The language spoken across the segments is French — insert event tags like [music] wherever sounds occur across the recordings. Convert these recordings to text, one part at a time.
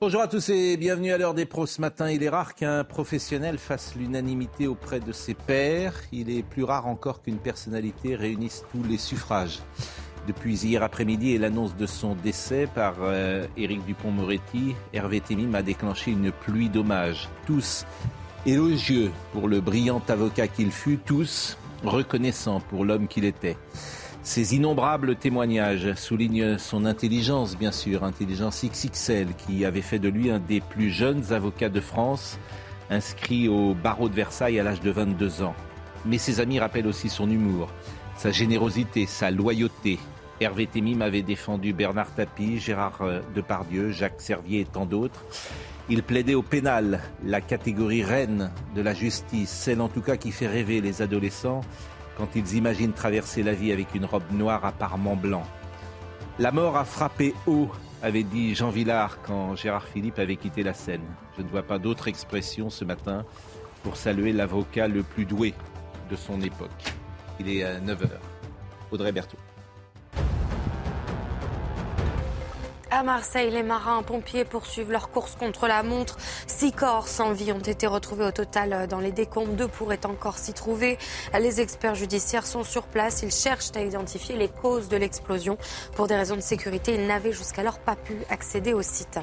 Bonjour à tous et bienvenue à l'heure des pros ce matin. Il est rare qu'un professionnel fasse l'unanimité auprès de ses pairs. Il est plus rare encore qu'une personnalité réunisse tous les suffrages. Depuis hier après-midi et l'annonce de son décès par euh, Éric Dupont-Moretti, Hervé Temim a déclenché une pluie d'hommages. Tous élogieux pour le brillant avocat qu'il fut, tous reconnaissants pour l'homme qu'il était. Ces innombrables témoignages soulignent son intelligence, bien sûr, intelligence XXL, qui avait fait de lui un des plus jeunes avocats de France, inscrit au barreau de Versailles à l'âge de 22 ans. Mais ses amis rappellent aussi son humour, sa générosité, sa loyauté. Hervé Temim avait défendu Bernard Tapie, Gérard euh, Depardieu, Jacques Servier et tant d'autres. Il plaidait au pénal, la catégorie reine de la justice, celle en tout cas qui fait rêver les adolescents quand ils imaginent traverser la vie avec une robe noire apparemment blanc. La mort a frappé haut, avait dit Jean Villard quand Gérard Philippe avait quitté la scène. Je ne vois pas d'autre expression ce matin pour saluer l'avocat le plus doué de son époque. Il est à 9h. Audrey Berthaud. À Marseille, les marins pompiers poursuivent leur course contre la montre. Six corps sans vie ont été retrouvés au total dans les décombres. Deux pourraient encore s'y trouver. Les experts judiciaires sont sur place. Ils cherchent à identifier les causes de l'explosion. Pour des raisons de sécurité, ils n'avaient jusqu'alors pas pu accéder au site.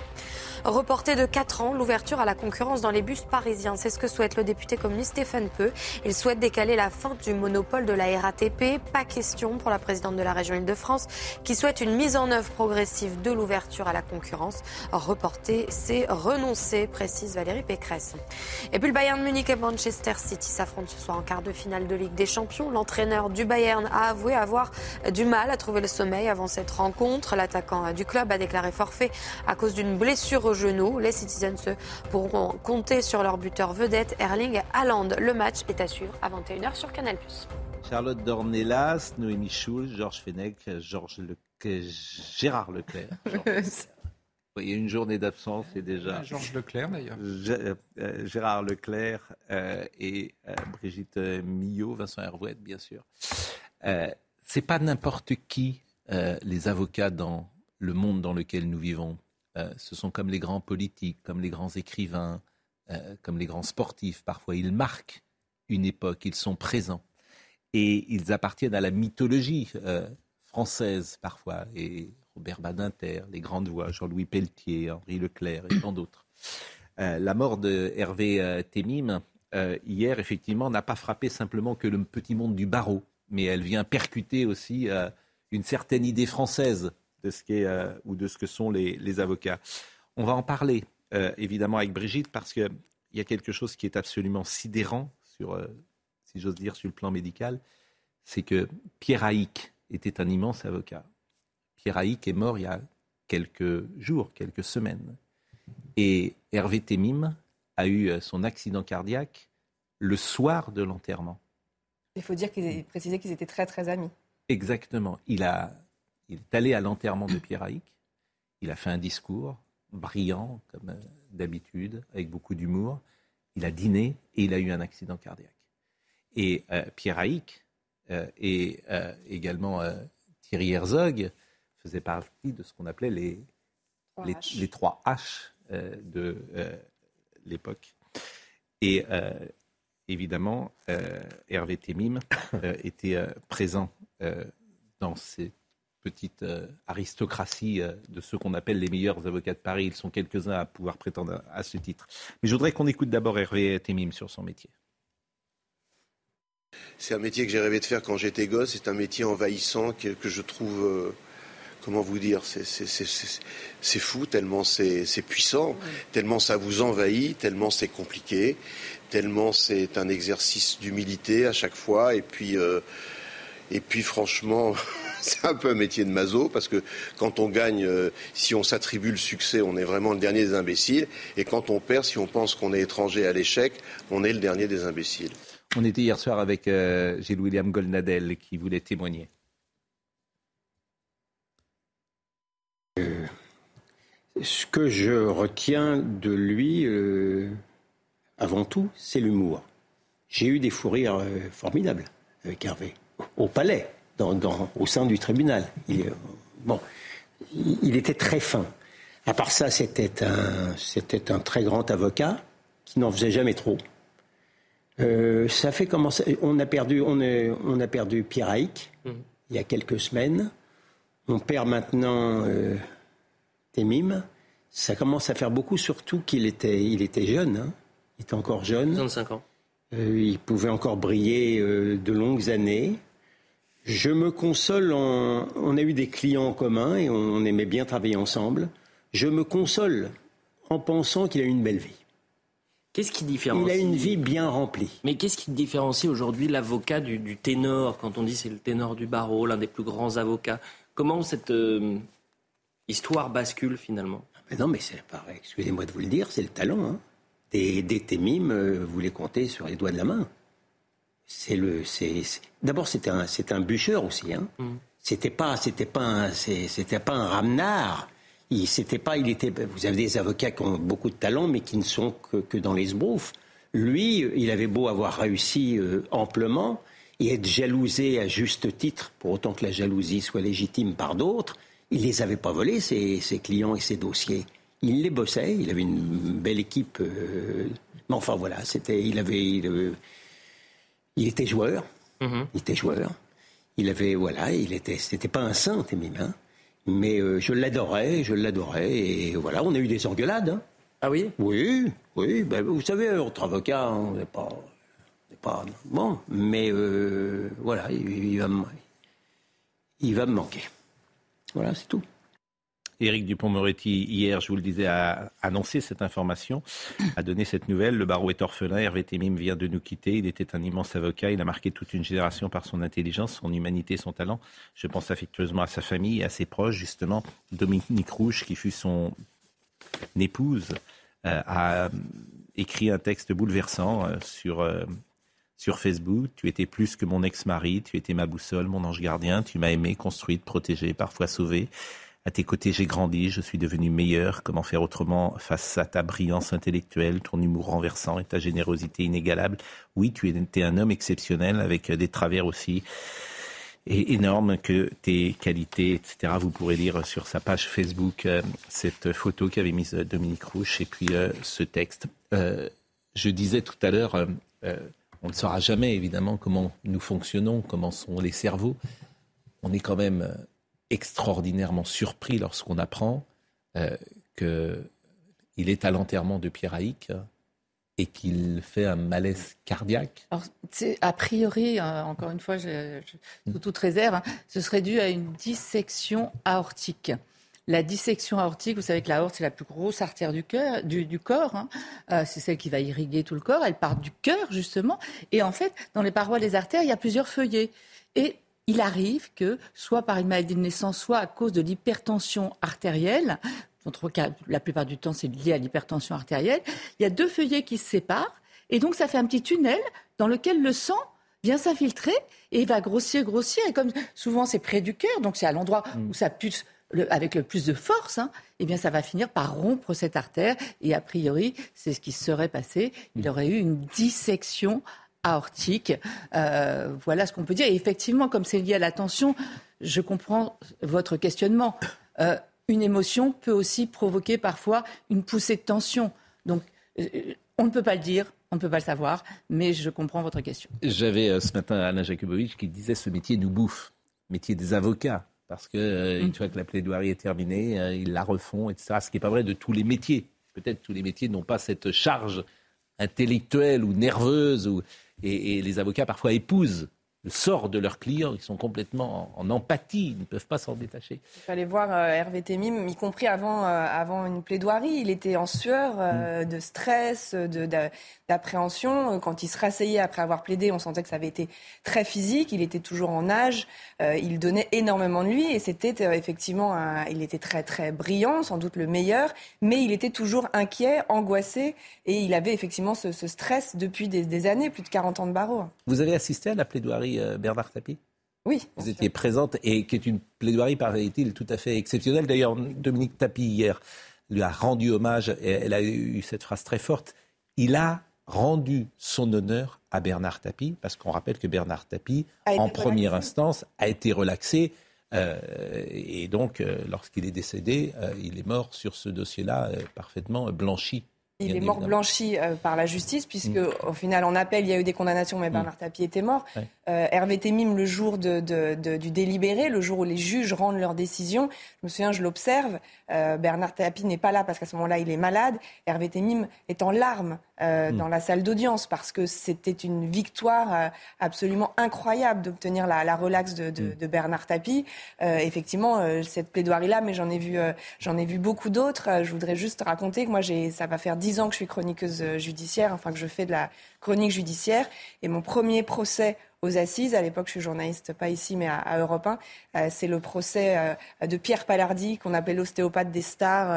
Reporter de 4 ans l'ouverture à la concurrence dans les bus parisiens. C'est ce que souhaite le député communiste Stéphane Peu. Il souhaite décaler la fin du monopole de la RATP. Pas question pour la présidente de la région Île-de-France qui souhaite une mise en œuvre progressive de l'ouverture à la concurrence. Reporter, c'est renoncer, précise Valérie Pécresse. Et puis le Bayern Munich et Manchester City s'affrontent ce soir en quart de finale de Ligue des Champions. L'entraîneur du Bayern a avoué avoir du mal à trouver le sommeil avant cette rencontre. L'attaquant du club a déclaré forfait à cause d'une blessure genoux. Les Citizens pourront compter sur leur buteur vedette Erling Haaland. Le match est à suivre à 21h sur Canal+. Charlotte Dornelas, Noémie Schulz, Georges Fenech, Georges Le... Gérard Leclerc. [laughs] Il y a une journée d'absence et déjà. Georges Leclerc d'ailleurs. Euh, Gérard Leclerc euh, et euh, Brigitte Millot, Vincent Hervouette, bien sûr. C'est pas n'importe qui les avocats dans le monde dans lequel nous vivons. Euh, ce sont comme les grands politiques, comme les grands écrivains, euh, comme les grands sportifs. Parfois, ils marquent une époque, ils sont présents. Et ils appartiennent à la mythologie euh, française, parfois. Et Robert Badinter, les grandes voix, Jean-Louis Pelletier, Henri Leclerc et tant d'autres. la mort de Hervé Temim, hier, effectivement, n'a pas frappé simplement que le petit monde du barreau, mais elle vient percuter aussi une certaine idée française de ce qu'est euh, ou de ce que sont les, avocats. On va en parler euh, évidemment avec Brigitte parce qu'il y a quelque chose qui est absolument sidérant sur, euh, si j'ose dire, sur le plan médical, c'est que Pierre Haïk était un immense avocat. Pierre Haïk est mort il y a quelques jours, quelques semaines. Et Hervé Temim a eu son accident cardiaque le soir de l'enterrement. Il faut dire qu'ils préciser qu'ils étaient très très amis. Exactement. Il a il est allé à l'enterrement de Pierre Haïk. Il a fait un discours brillant, comme euh, d'habitude, avec beaucoup d'humour. Il a dîné et il a eu un accident cardiaque. Et euh, Pierre Haïk euh, et également Thierry Herzog faisaient partie de ce qu'on appelait les, les, trois H de l'époque. Et évidemment, Hervé Temim était présent dans ces petite euh, aristocratie euh, de ceux qu'on appelle les meilleurs avocats de Paris. Ils sont quelques-uns à pouvoir prétendre à, ce titre. Mais je voudrais qu'on écoute d'abord Hervé Temim sur son métier. C'est un métier que j'ai rêvé de faire quand j'étais gosse. C'est un métier envahissant que, je trouve, euh, comment vous dire, c'est fou, tellement c'est puissant, tellement ça vous envahit, tellement c'est compliqué, tellement c'est un exercice d'humilité à chaque fois. Et puis, et puis franchement, [laughs] c'est un peu un métier de maso parce que quand on gagne, euh, si on s'attribue le succès, on est vraiment le dernier des imbéciles. Et quand on perd, si on pense qu'on est étranger à l'échec, on est le dernier des imbéciles. On était hier soir avec euh, Gilles William Goldnadel qui voulait témoigner. Euh, ce que je retiens de lui, avant tout, c'est l'humour. J'ai eu des fous rires formidables avec Hervé, au palais au sein du tribunal. Il, bon, il était très fin. À part ça, c'était un, c'était un très grand avocat qui n'en faisait jamais trop. Euh, ça fait comment On a perdu, on, on a perdu Pierre Haïk mmh. il y a quelques semaines. On perd maintenant euh, Temim. Ça commence à faire beaucoup, surtout qu'il était, il était jeune. Hein. Il était encore jeune. 25 ans. Euh, il pouvait encore briller euh, de longues années. Je me console en... On a eu des clients en commun et on aimait bien travailler ensemble. Je me console en pensant qu'il a eu une belle vie. Qu'est-ce qui différencie Il a une vie bien remplie. Mais qu'est-ce qui différencie aujourd'hui l'avocat du, ténor Quand on dit c'est le ténor du barreau, l'un des plus grands avocats, comment cette euh, histoire bascule finalement? Mais Non, mais c'est pareil. Excusez-moi de vous le dire, c'est le talent. Hein. Des, des témimes, euh, vous les comptez sur les doigts de la main. C'est le, c'est, d'abord c'était un, c'est un bûcheur aussi. Hein. Mm. C'était pas, c'était pas, un, c'était pas un ramenard. Il, c'était pas, il était. Vous avez des avocats qui ont beaucoup de talent, mais qui ne sont que, dans les sbroufs. Lui, il avait beau avoir réussi euh, amplement et être jalousé à juste titre, pour autant que la jalousie soit légitime par d'autres, il les avait pas volés ses, ses clients et ses dossiers. Il les bossait. Il avait une belle équipe. Euh, mais enfin voilà, c'était, il avait, il, il était joueur. Mm-hmm. Il était joueur. Il avait, voilà, il était, c'était pas un saint, hein. Mais euh, je l'adorais, je l'adorais, et voilà, on a eu des engueulades. Hein. Ah oui? Oui, oui. Ben, vous savez, votre avocat, on n'est pas, pas, bon, mais euh, voilà, il, va il va me manquer. Voilà, c'est tout. Éric Dupont-Moretti, hier, je vous le disais, a annoncé cette information, a donné cette nouvelle. Le barreau est orphelin. Hervé Temim vient de nous quitter. Il était un immense avocat. Il a marqué toute une génération par son intelligence, son humanité, son talent. Je pense affectueusement à sa famille et à ses proches, justement. Dominique Rouge, qui fut son épouse, euh, a écrit un texte bouleversant euh, sur, euh, sur Facebook. Tu étais plus que mon ex-mari. Tu étais ma boussole, mon ange gardien. Tu m'as aimé, construite, protégée, parfois sauvée. À tes côtés, j'ai grandi, je suis devenu meilleur. Comment faire autrement face à ta brillance intellectuelle, ton humour renversant et ta générosité inégalable? Oui, tu étais un homme exceptionnel avec des travers aussi et énormes que tes qualités, etc. Vous pourrez lire sur sa page Facebook euh, cette photo qu'avait mise Dominique Rouche et puis euh, ce texte. Euh, je disais tout à l'heure, on ne saura jamais évidemment comment nous fonctionnons, comment sont les cerveaux. On est quand même extraordinairement surpris lorsqu'on apprend euh, qu'il est à l'enterrement de Pierre Haïk et qu'il fait un malaise cardiaque Alors, A priori, euh, encore une fois, je, sous toute réserve, hein, ce serait dû à une dissection aortique. La dissection aortique, vous savez que l'aorte, c'est la plus grosse artère du, cœur, du, corps. Hein. Euh, c'est celle qui va irriguer tout le corps. Elle part du cœur, justement. Et en fait, dans les parois des artères, il y a plusieurs feuillets. Et il arrive que, soit par une maladie de naissance, soit à cause de l'hypertension artérielle, la plupart du temps c'est lié à l'hypertension artérielle, il y a deux feuillets qui se séparent, et donc ça fait un petit tunnel dans lequel le sang vient s'infiltrer et va grossir, grossir, et comme souvent c'est près du cœur, donc c'est à l'endroit mm. où ça pulse avec le plus de force, hein, eh bien, ça va finir par rompre cette artère. Et a priori, c'est ce qui serait passé. Il aurait eu une dissection aortique. Euh, voilà ce qu'on peut dire. Et effectivement, comme c'est lié à la tension, je comprends votre questionnement. Euh, une émotion peut aussi provoquer parfois une poussée de tension. Donc, euh, on ne peut pas le dire, on ne peut pas le savoir, mais je comprends votre question. J'avais ce matin Alain Jakubowicz qui disait ce métier nous bouffe, métier des avocats, parce que une mm. fois que la plaidoirie est terminée, ils la refont, etc. Ce qui n'est pas vrai de tous les métiers. Peut-être tous les métiers n'ont pas cette charge intellectuelle ou nerveuse ou et, les avocats parfois épousent sort de leurs clients. Ils sont complètement en, empathie, ils ne peuvent pas s'en détacher. Il fallait voir euh, Hervé Temim, y compris avant, euh, avant une plaidoirie. Il était en sueur euh, mm. de stress, d'appréhension. Quand il se rasseyait après avoir plaidé, on sentait que ça avait été très physique. Il était toujours en âge. il donnait énormément de lui et c'était effectivement, il était très très brillant, sans doute le meilleur, mais il était toujours inquiet, angoissé et il avait effectivement ce, stress depuis des, des années, plus de 40 ans de barreau. Vous avez assisté à la plaidoirie euh, Bernard Tapie oui. Vous étiez présente et qui est une plaidoirie, paraît-il, tout à fait exceptionnelle. D'ailleurs, Dominique Tapie, hier, lui a rendu hommage et elle a eu cette phrase très forte. Il a rendu son honneur à Bernard Tapie, parce qu'on rappelle que Bernard Tapie, en première instance, a été relaxé et donc, lorsqu'il est décédé, il est mort sur ce dossier-là parfaitement blanchi. Il est mort blanchi par la justice, puisque mm. au final, en appel, il y a eu des condamnations, mais mm. Bernard Tapie était mort. Euh, Hervé Temim, le jour de, du délibéré, le jour où les juges rendent leur décision, je me souviens, je l'observe, euh, Bernard Tapie n'est pas là parce qu'à ce moment-là, il est malade. Hervé Temim est en larmes euh, mm. dans la salle d'audience parce que c'était une victoire absolument incroyable d'obtenir la, la, relaxe de, de Bernard Tapie. effectivement, cette plaidoirie-là, mais j'en ai vu, j'en ai vu beaucoup d'autres. je voudrais juste raconter que moi, ça va faire dix ans que je suis chroniqueuse judiciaire, enfin que je fais de la chronique judiciaire, et mon premier procès aux assises. À l'époque, je suis journaliste, pas ici, mais à, Europe 1. Euh, c'est le procès euh, de Pierre Palardi, qu'on appelait l'ostéopathe des stars,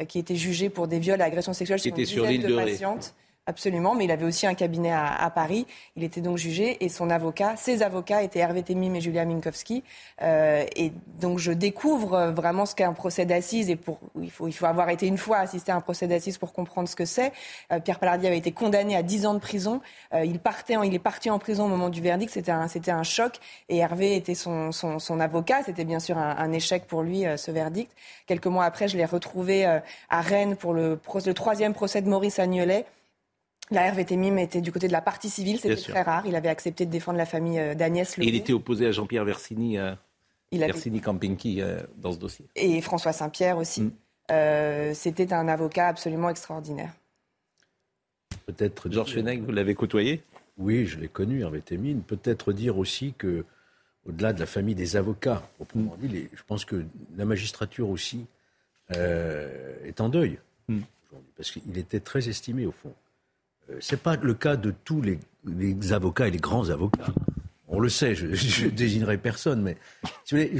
euh, qui était jugé pour des viols et agressions sexuelles sur une dizaine de, de patientes. Absolument, mais il avait aussi un cabinet à, Paris. Il était donc jugé et son avocat, ses avocats étaient Hervé Temim et Julia Minkowski. Euh, et donc je découvre vraiment ce qu'est un procès d'assises et pour il faut il faut avoir été une fois assisté à un procès d'assises pour comprendre ce que c'est. Euh, Pierre Palardi avait été condamné à 10 ans de prison. Euh, il partait, il est parti en prison au moment du verdict. C'était un c'était un choc et Hervé était son son, son avocat. C'était bien sûr un, échec pour lui ce verdict. Quelques mois après, je l'ai retrouvé à Rennes pour le, le troisième procès de Maurice Agnolet. La Hervé Temim était du côté de la partie civile, c'était très rare. Il avait accepté de défendre la famille euh, d'Agnès Et il était opposé à Jean-Pierre Versini, euh, Versini Campinki euh, dans ce dossier. Et François Saint-Pierre aussi. Mm. c'était un avocat absolument extraordinaire. Peut-être Georges Fenech, vous l'avez côtoyé? Oui, je l'ai connu, Hervé Temim. Peut-être dire aussi que, au-delà de la famille des avocats, proprement mm. dit, je pense que la magistrature aussi est en deuil. Mm. Parce qu'il était très estimé, au fond. Euh, ce n'est pas le cas de tous les, avocats et les grands avocats. On le sait, je [laughs] ne désignerai personne, mais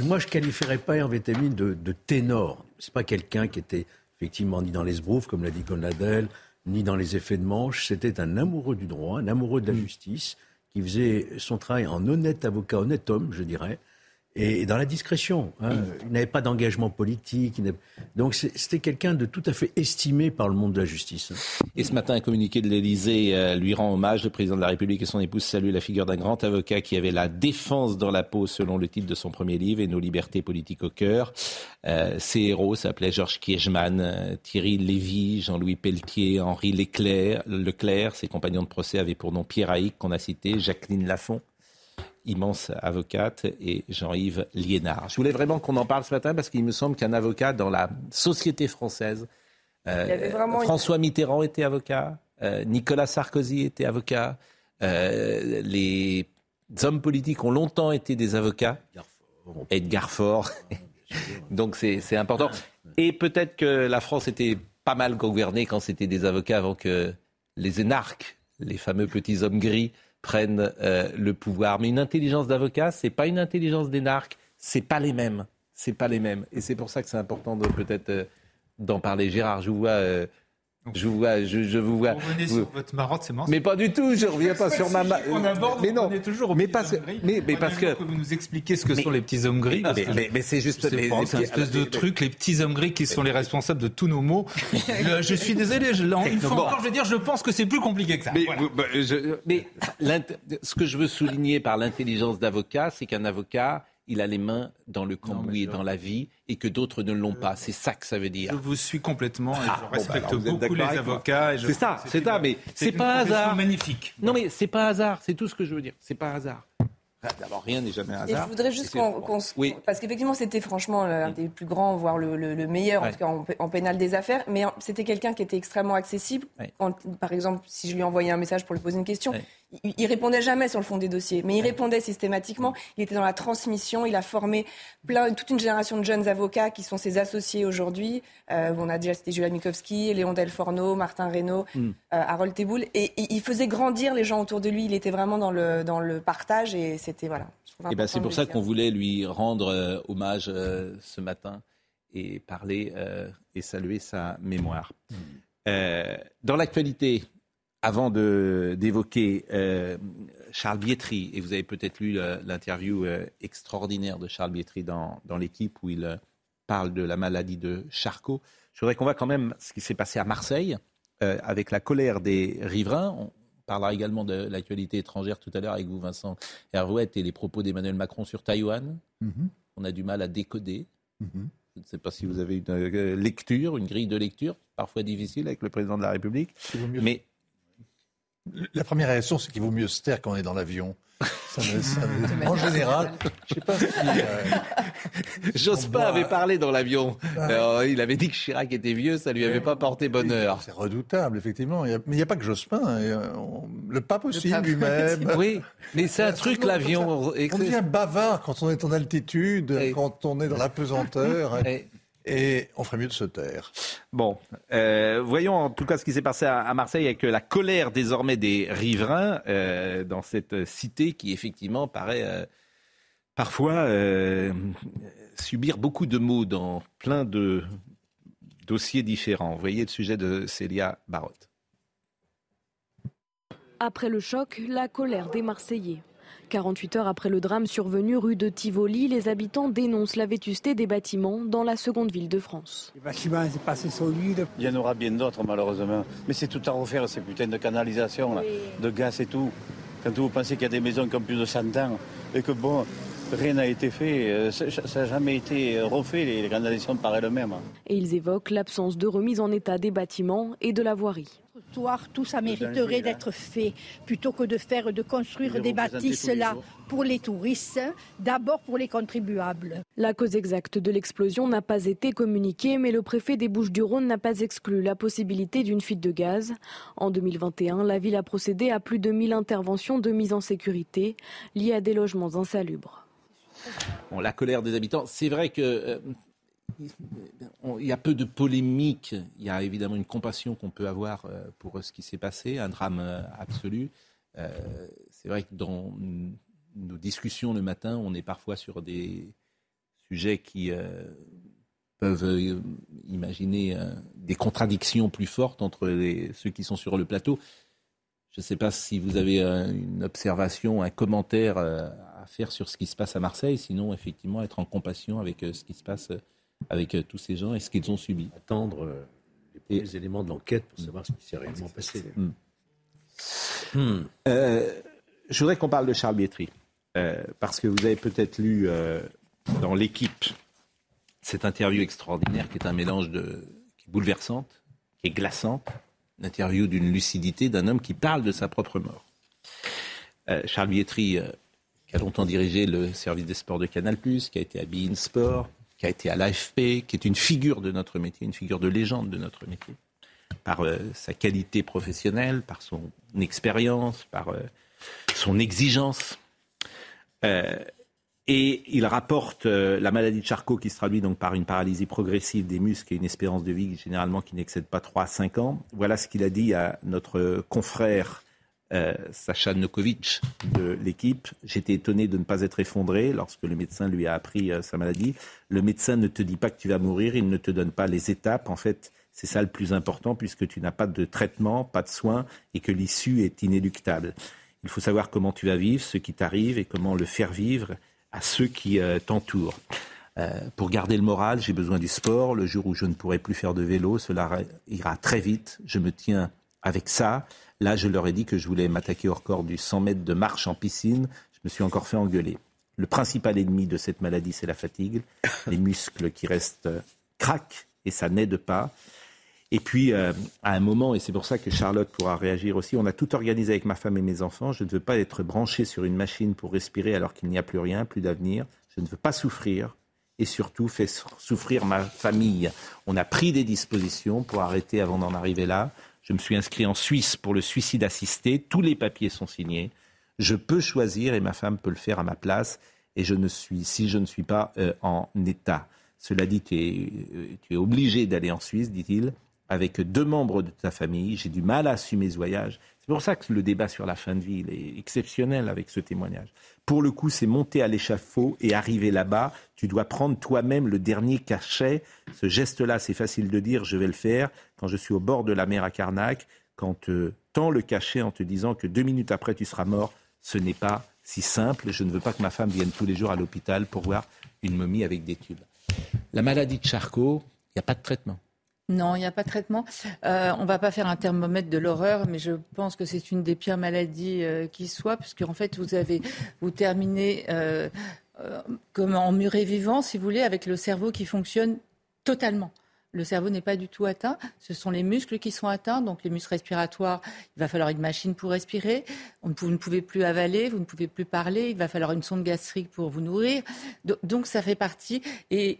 moi je ne qualifierais pas Hervé Temine de, de ténor. Ce n'est pas quelqu'un qui était effectivement ni dans les sbroufs, comme l'a dit Conadel, ni dans les effets de manche. C'était un amoureux du droit, un amoureux de la justice, qui faisait son travail en honnête avocat, honnête homme, je dirais, et dans la discrétion. Hein. Il n'avait pas d'engagement politique. Donc c'était quelqu'un de tout à fait estimé par le monde de la justice. Hein. Et ce matin, un communiqué de l'Élysée euh, lui rend hommage. Le président de la République et son épouse saluent la figure d'un grand avocat qui avait la défense dans la peau, selon le titre de son premier livre, et nos libertés politiques au cœur. Euh, ses héros s'appelaient Georges Kiechman, euh, Thierry Lévy, Jean-Louis Pelletier, Henri Leclerc. Leclerc. Ses compagnons de procès avaient pour nom Pierre Haïk, qu'on a cité, Jacqueline Lafont immense avocate, et Jean-Yves Liénard. Je voulais vraiment qu'on en parle ce matin parce qu'il me semble qu'un avocat dans la société française, euh, François Mitterrand était avocat, euh, Nicolas Sarkozy était avocat, euh, les hommes politiques ont longtemps été des avocats, Edgar Faure, [laughs] donc c'est important. Et peut-être que la France était pas mal gouvernée quand c'était des avocats avant que les énarques, les fameux petits hommes gris, prennent euh, le pouvoir. Mais une intelligence d'avocat, c'est pas une intelligence d'énarque, c'est pas les mêmes. C'est pas les mêmes. Et c'est pour ça que c'est important peut-être euh, d'en parler. Gérard, je vois euh, je vous vois, je, vous vois. Vous revenez sur votre marotte, c'est. Mais pas du tout, je reviens pas sur ma. On aborde, mais non, on est toujours. Mais parce que, mais, mais parce que. vous nous expliquez ce que sont les petits hommes gris. Mais, mais, mais c'est juste. C'est une espèce de truc, les petits hommes gris qui sont les responsables de tous nos maux. [laughs] je suis désolé, je, une fois encore, je veux dire, je pense que c'est plus compliqué que ça. Mais, bah, mais ce que je veux souligner par l'intelligence d'avocat, c'est qu'un avocat il a les mains dans le cambouis et dans la vie et que d'autres ne l'ont pas. C'est ça que ça veut dire. Je vous suis complètement et je ah, respecte bah beaucoup les avocats. C'est ça, c'est ça, mais c'est pas hasard. magnifique. Non mais c'est pas hasard, c'est tout ce que je veux dire. C'est pas hasard. Ah, d'abord, rien n'est jamais hasard. Et je voudrais juste qu'on. oui. Parce qu'effectivement, c'était franchement l'un des plus grands, voire le, meilleur, en tout cas en, pénal des affaires. Mais c'était quelqu'un qui était extrêmement accessible. par exemple, si je lui envoyais un message pour lui poser une question, il, répondait jamais sur le fond des dossiers, mais il répondait systématiquement. Il était dans la transmission. Il a formé plein, toute une génération de jeunes avocats qui sont ses associés aujourd'hui. Euh, on a déjà cité Julia Mikowski, Léon Delforno, Martin Reynaud, mm. euh, Harold Teboul. Et, il faisait grandir les gens autour de lui. Il était vraiment dans le, dans le partage et c'était voilà. Et eh ben c'est pour ça qu'on voulait lui rendre euh, hommage ce matin et parler et saluer sa mémoire. Mm. dans l'actualité, avant d'évoquer euh, Charles Bietri, et vous avez peut-être lu l'interview euh, extraordinaire de Charles Bietri dans, dans l'équipe où il euh, parle de la maladie de Charcot, je voudrais qu'on voit quand même ce qui s'est passé à Marseille avec la colère des riverains. On parlera également de l'actualité étrangère tout à l'heure avec vous, Vincent Hervouette, et les propos d'Emmanuel Macron sur Taïwan. Mm-hmm. qu'on a du mal à décoder. Mhm. Je ne sais pas si vous avez une lecture, une grille de lecture, parfois difficile avec le président de la République. Mais la première réaction, c'est qu'il vaut mieux se taire quand on est dans l'avion. en général, je sais pas si. Euh, Jospin avait parlé dans l'avion. Euh, il avait dit que Chirac était vieux, ça lui avait pas porté bonheur. C'est redoutable, effectivement. mais il n'y a pas que Jospin. Hein. Le pape aussi lui-même. Oui, mais c'est un truc l'avion. On devient bavard quand on est en altitude, quand on est dans la pesanteur. Et on ferait mieux de se taire. Bon, euh, voyons en tout cas ce qui s'est passé à, Marseille avec la colère désormais des riverains euh, dans cette cité qui effectivement paraît euh, parfois subir beaucoup de maux dans plein de dossiers différents. Vous voyez le sujet de Célia Barotte. Après le choc, la colère des Marseillais. 48 heures après le drame survenu rue de Tivoli, les habitants dénoncent la vétusté des bâtiments dans la seconde ville de France. Les bâtiments, c'est pas assez solide. Il y en aura bien d'autres, malheureusement. Mais c'est tout à refaire, ces putains de canalisation, de gaz et tout. Quand vous pensez qu'il y a des maisons qui ont plus de 100 ans et que bon, rien n'a été fait, euh, ça n'a jamais été refait, les canalisations par elles-mêmes. Et ils évoquent l'absence de remise en état des bâtiments et de la voirie tout ça mériterait d'être fait plutôt que de faire, de construire des bâtisses là pour les touristes, d'abord pour les contribuables. La cause exacte de l'explosion n'a pas été communiquée, mais le préfet des Bouches-du-Rhône n'a pas exclu la possibilité d'une fuite de gaz. En 2021, la ville a procédé à plus de 1000 interventions de mise en sécurité liées à des logements insalubres. la colère des habitants, c'est vrai que euh, il y a peu de polémique. Il y a évidemment une compassion qu'on peut avoir euh, pour ce qui s'est passé, un drame euh, absolu. Euh, c'est vrai que dans nos discussions le matin, on est parfois sur des sujets qui peuvent imaginer des contradictions plus fortes entre ceux qui sont sur le plateau. Je ne sais pas si vous avez une observation, un commentaire à faire sur ce qui se passe à Marseille. Sinon, effectivement, être en compassion avec ce qui se passe avec euh, tous ces gens et ce qu'ils ont subi. Attendre euh, les premiers éléments de l'enquête pour savoir ce qui s'est réellement passé. Hmm. Hmm. Euh, je voudrais qu'on parle de Charles Bietri, parce que vous avez peut-être lu dans l'équipe cette interview extraordinaire qui est un mélange de qui est bouleversante, qui est glaçante, une interview d'une lucidité d'un homme qui parle de sa propre mort. Charles Bietri, qui a longtemps dirigé le service des sports de Canal+, qui a été à Bein Sport, qui a été à l'AFP, qui est une figure de notre métier, une figure de légende de notre métier, par euh, sa qualité professionnelle, par son expérience, par euh, son exigence. Euh, et il rapporte la maladie de Charcot qui se traduit donc par une paralysie progressive des muscles et une espérance de vie généralement qui n'excède pas 3 à 5 ans. Voilà ce qu'il a dit à notre confrère euh, Sacha Nokovic de l'équipe. J'étais étonné de ne pas être effondré lorsque le médecin lui a appris euh, sa maladie. Le médecin ne te dit pas que tu vas mourir, il ne te donne pas les étapes. En fait, c'est ça le plus important puisque tu n'as pas de traitement, pas de soins et que l'issue est inéluctable. Il faut savoir comment tu vas vivre, ce qui t'arrive et comment le faire vivre à ceux qui euh, t'entourent. pour garder le moral, j'ai besoin du sport. Le jour où je ne pourrai plus faire de vélo, cela ira très vite. Je me tiens avec ça. Là, je leur ai dit que je voulais m'attaquer au record du 100 mètres de marche en piscine. Je me suis encore fait engueuler. Le principal ennemi de cette maladie, c'est la fatigue. Les muscles qui restent euh, craquent et ça n'aide pas. Et puis, euh, à un moment, et c'est pour ça que Charlotte pourra réagir aussi, on a tout organisé avec ma femme et mes enfants. Je ne veux pas être branché sur une machine pour respirer alors qu'il n'y a plus rien, plus d'avenir. Je ne veux pas souffrir et surtout faire souffrir ma famille. On a pris des dispositions pour arrêter avant d'en arriver là. Je me suis inscrit en Suisse pour le suicide assisté. Tous les papiers sont signés. Je peux choisir et ma femme peut le faire à ma place. Et je ne suis, si je ne suis pas euh, en état. Cela dit, tu es, euh, tu es obligé d'aller en Suisse, dit-il, avec deux membres de ta famille. J'ai du mal à assumer ce voyage. C'est pour ça que le débat sur la fin de vie est exceptionnel avec ce témoignage. Pour le coup, c'est monter à l'échafaud et arriver là-bas. Tu dois prendre toi-même le dernier cachet. Ce geste-là, c'est facile de dire, je vais le faire. Quand je suis au bord de la mer à Carnac, quand te tends le cachet en te disant que deux minutes après tu seras mort, ce n'est pas si simple. Je ne veux pas que ma femme vienne tous les jours à l'hôpital pour voir une momie avec des tubes. La maladie de Charcot, il n'y a pas de traitement. Non, il n'y a pas de traitement. Euh, on ne va pas faire un thermomètre de l'horreur, mais je pense que c'est une des pires maladies euh, qui soit, puisque en fait, vous avez, vous terminez. Euh, comme en muret vivant, si vous voulez, avec le cerveau qui fonctionne totalement. Le cerveau n'est pas du tout atteint. Ce sont les muscles qui sont atteints. Donc, les muscles respiratoires, il va falloir une machine pour respirer. vous ne pouvez plus avaler, vous ne pouvez plus parler. Il va falloir une sonde gastrique pour vous nourrir. Donc, ça fait partie. Et,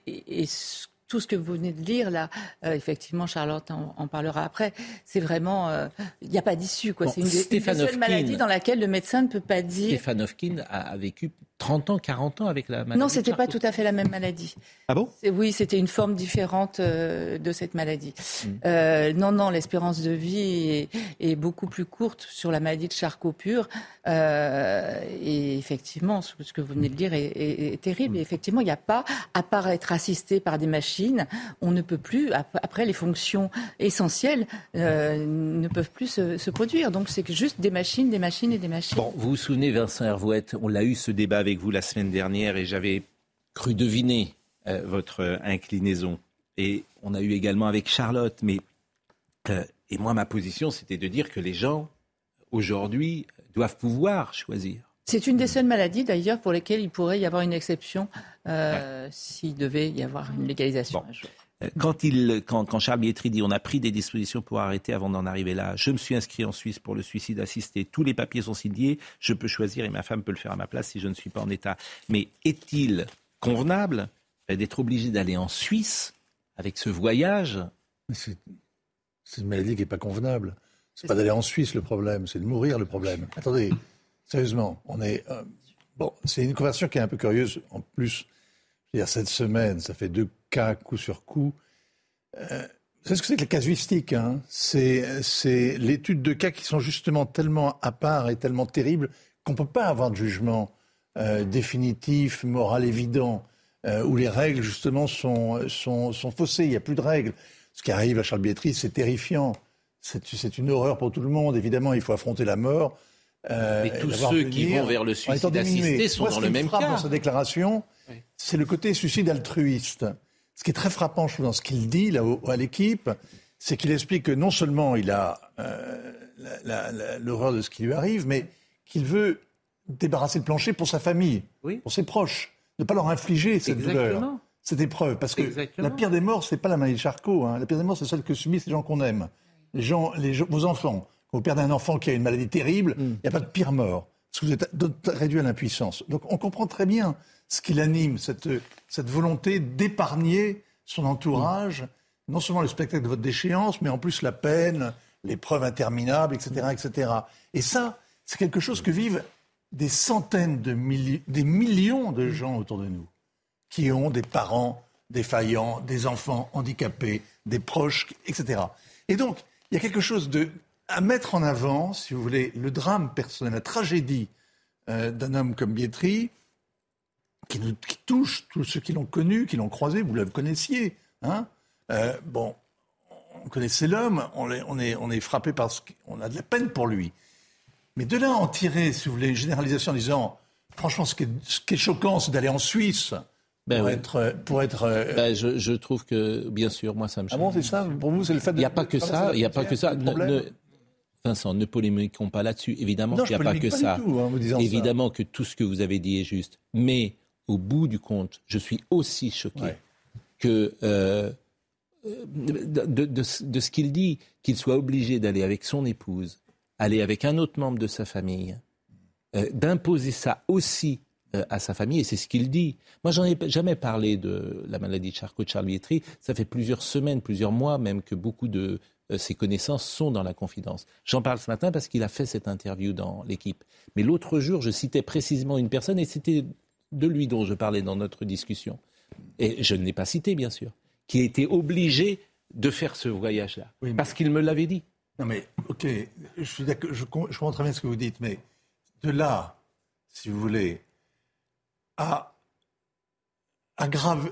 tout ce que vous venez de lire là, euh, effectivement, Charlotte en, parlera après. C'est vraiment, euh, il n'y a pas d'issue. Quoi. c'est une, des, seules maladies dans laquelle le médecin ne peut pas dire. Stéphane Hofkin a, vécu 30 ans, 40 ans avec la maladie. Non, c'était pas tout à fait la même maladie. Ah bon? Oui, c'était une forme différente euh, de cette maladie. Hmm. non, non, l'espérance de vie est, beaucoup plus courte sur la maladie de Charcot pur. et effectivement, ce, que vous venez de dire est, terrible. Et effectivement, il n'y a pas, à part être assisté par des machines on ne peut plus, après les fonctions essentielles euh, ne peuvent plus se, produire. Donc c'est juste des machines, des machines et des machines. Bon, vous vous souvenez, Vincent Hervouette, on l'a eu ce débat avec vous la semaine dernière et j'avais cru deviner euh, votre inclinaison. Et on a eu également avec Charlotte, mais euh, et moi ma position c'était de dire que les gens aujourd'hui doivent pouvoir choisir. C'est une des seules maladies d'ailleurs pour lesquelles il pourrait y avoir une exception euh, s'il devait y avoir une légalisation. Quand, il, quand, Charles Bietri dit on a pris des dispositions pour arrêter avant d'en arriver là, je me suis inscrit en Suisse pour le suicide assisté, tous les papiers sont signés, je peux choisir et ma femme peut le faire à ma place si je ne suis pas en état. Mais est-il convenable d'être obligé d'aller en Suisse avec ce voyage? C'est une maladie qui n'est pas convenable. C'est pas d'aller en Suisse le problème, c'est de mourir le problème. [laughs] Attendez, Sérieusement, on est. Euh, bon, c'est une conversion qui est un peu curieuse. En plus, dire, cette semaine, ça fait deux cas coup sur coup. Euh, c'est ce que c'est que la casuistique. Hein? C'est l'étude de cas qui sont justement tellement à part et tellement terribles qu'on ne peut pas avoir de jugement euh, définitif, moral évident, euh, où les règles, justement, sont, sont, sont faussées. Il n'y a plus de règles. Ce qui arrive à Charles Bietri, c'est terrifiant. C'est une horreur pour tout le monde. Évidemment, il faut affronter la mort. Euh, Mais tous ceux qui vont vers le suicide assisté sont dans le même cas. Dans sa déclaration, c'est le côté suicide altruiste. Ce qui est très frappant, je trouve, dans ce qu'il dit là, à l'équipe, c'est qu'il explique que non seulement il a euh, l'horreur de ce qui lui arrive, mais qu'il veut débarrasser le plancher pour sa famille, pour ses proches, ne pas leur infliger cette douleur, cette épreuve. Parce que la pire des morts, c'est pas la maladie de Charcot. Hein. La pire des morts, c'est celle que subissent les gens qu'on aime, les gens, les, vos enfants. Quand vous perdez un enfant qui a une maladie terrible, mm. il n'y a pas de pire mort. Parce que vous êtes réduit à l'impuissance. Donc on comprend très bien ce qui l'anime, cette, cette volonté d'épargner son entourage, mm. non seulement le spectacle de votre déchéance, mais en plus la peine, les preuves interminables, etc. etc. Et ça, c'est quelque chose que vivent des centaines de milliers, des millions de gens autour de nous, qui ont des parents défaillants, des enfants handicapés, des proches, etc. Et donc, il y a quelque chose de à mettre en avant, si vous voulez, le drame personnel, la tragédie euh, d'un homme comme Bietri, qui, nous, touche tous ceux qui l'ont connu, qui l'ont croisé, vous le connaissiez. Hein euh, bon, on connaissait l'homme, on est, on, est, on est frappé parce qu'on a de la peine pour lui. Mais de là en tirer, si vous voulez, une généralisation en disant, franchement, ce qui est, ce qui est choquant, c'est d'aller en Suisse. Ben pour, être, pour être. Euh, ben, je, je, trouve que, bien sûr, moi, ça me choque. Ah bon, c'est ça? Pour vous, c'est le fait de. Il n'y a pas que ça. Il n'y a pas que ça. Vincent, ne polémiquons pas là-dessus. Évidemment qu'il n'y a pas que ça. Hein, Évidemment que tout ce que vous avez dit est juste. Mais au bout du compte, je suis aussi choqué que euh, de, ce qu'il dit, qu'il soit obligé d'aller avec son épouse, aller avec un autre membre de sa famille, euh, d'imposer ça aussi euh, à sa famille, et c'est ce qu'il dit. Moi, j'en ai jamais parlé de la maladie de Charcot-Charles-Bietri. Ça fait plusieurs semaines, plusieurs mois même que beaucoup de ses connaissances sont dans la confidence. J'en parle ce matin parce qu'il a fait cette interview dans l'équipe. Mais l'autre jour, je citais précisément une personne et c'était de lui dont je parlais dans notre discussion. Et je ne l'ai pas cité, bien sûr, qui a été obligé de faire ce voyage-là. parce qu'il me l'avait dit. Non, mais, ok, je suis d'accord, je, comprends très bien ce que vous dites, mais de là, si vous voulez, à, à, grave,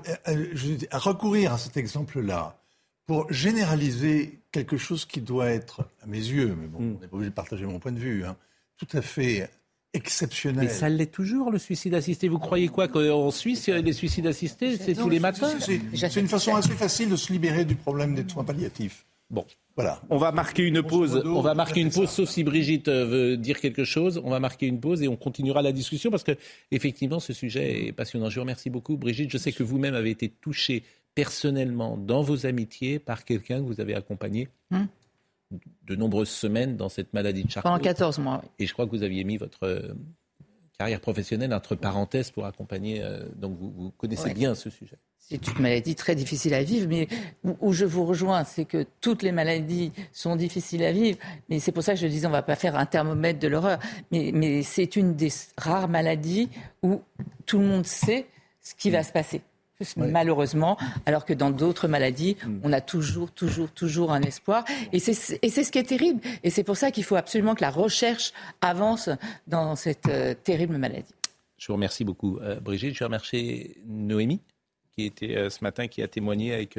à recourir à cet exemple-là, pour généraliser quelque chose qui doit être, à mes yeux, mais bon, hmm. on n'est pas obligé de partager mon point de vue, hein, tout à fait exceptionnel. Mais ça l'est toujours, le suicide assisté. Vous croyez quoi Qu'en Suisse, les suicides assistés, c'est tous les matins? C'est une façon assez facile de se libérer du problème des soins palliatifs. Bon. Voilà. On va marquer une pause. on va marquer une pause, sauf si Brigitte euh, veut dire quelque chose. On va marquer une pause et on continuera la discussion parce que effectivement, ce sujet est passionnant. Je vous remercie beaucoup, Brigitte. Je sais que vous-même avez été touchée personnellement dans vos amitiés par quelqu'un que vous avez accompagné hmm. de nombreuses semaines dans cette maladie de Charcot. Pendant 14 mois. Et je crois que vous aviez mis votre euh, carrière professionnelle entre parenthèses pour accompagner. Euh, donc vous, connaissez bien ce sujet. C'est une maladie très difficile à vivre, mais où, je vous rejoins, c'est que toutes les maladies sont difficiles à vivre. Mais c'est pour ça que je disais, on ne va pas faire un thermomètre de l'horreur. Mais, mais c'est une des rares maladies où tout le monde sait ce qui va se passer. Malheureusement, alors que dans d'autres maladies, mm. on a toujours, toujours, toujours un espoir. Et c'est ce qui est terrible. Et c'est pour ça qu'il faut absolument que la recherche avance dans cette euh, terrible maladie. Je vous remercie beaucoup, euh, Brigitte. Je remercie Noémie, qui était euh, ce matin, qui a témoigné avec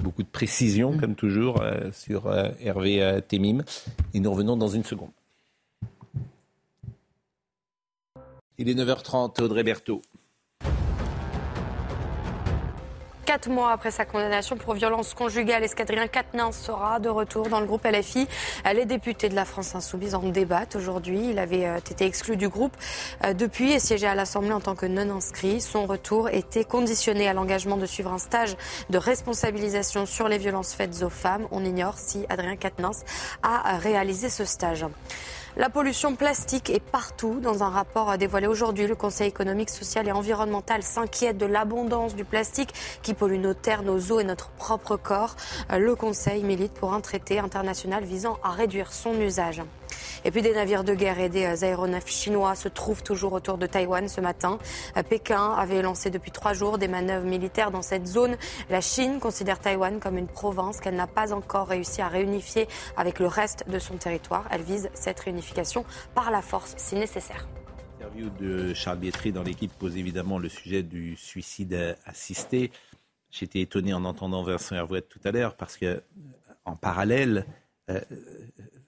beaucoup de précision, mm. comme toujours, sur Hervé Temim. Et nous revenons dans une seconde. Il est 9h30, Audrey Berthaud. Quatre mois après sa condamnation pour violence conjugale, Escadrien Quatennens sera de retour dans le groupe LFI. Les députés de la France Insoumise en débattent aujourd'hui. Il avait euh, été exclu du groupe euh, depuis et siégé à l'Assemblée en tant que non inscrit. Son retour était conditionné à l'engagement de suivre un stage de responsabilisation sur les violences faites aux femmes. On ignore si Adrien Quatennens a réalisé ce stage. La pollution plastique est partout. Dans un rapport dévoilé aujourd'hui, le Conseil économique, social et environnemental s'inquiète de l'abondance du plastique qui pollue nos terres, nos eaux et notre propre corps. Le Conseil milite pour un traité international visant à réduire son usage. Et puis des navires de guerre et des aéronefs chinois se trouvent toujours autour de Taïwan ce matin. Pékin avait lancé depuis trois jours des manœuvres militaires dans cette zone. La Chine considère Taïwan comme une province qu'elle n'a pas encore réussi à réunifier avec le reste de son territoire. Elle vise cette réunification par la force si nécessaire. L'interview de Charles Bietri dans l'équipe pose évidemment le sujet du suicide assisté. J'étais étonné en entendant Vincent Hervouette tout à l'heure parce que en parallèle, euh,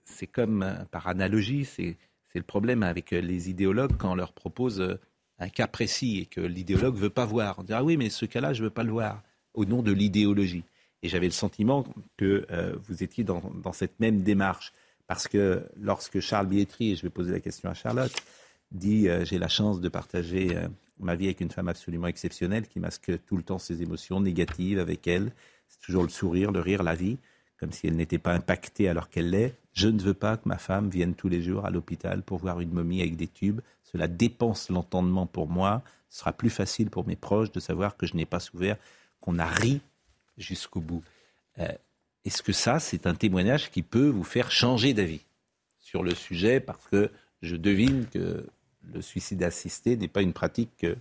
c'est comme, euh, par analogie, c'est le problème avec euh, les idéologues quand on leur propose euh, un cas précis et que l'idéologue ne veut pas voir. On dit Ah oui, mais ce cas-là, je ne veux pas le voir, au nom de l'idéologie. Et j'avais le sentiment que vous étiez dans, cette même démarche. Parce que lorsque Charles Bietri, et je vais poser la question à Charlotte, dit J'ai la chance de partager ma vie avec une femme absolument exceptionnelle qui masque tout le temps ses émotions négatives avec elle. C'est toujours le sourire, le rire, la vie comme si elle n'était pas impactée alors qu'elle l'est. Je ne veux pas que ma femme vienne tous les jours à l'hôpital pour voir une momie avec des tubes. Cela dépense l'entendement pour moi. Ce sera plus facile pour mes proches de savoir que je n'ai pas souffert, qu'on a ri jusqu'au bout. Euh, est-ce que ça, c'est un témoignage qui peut vous faire changer d'avis sur le sujet Parce que je devine que le suicide assisté n'est pas une pratique que,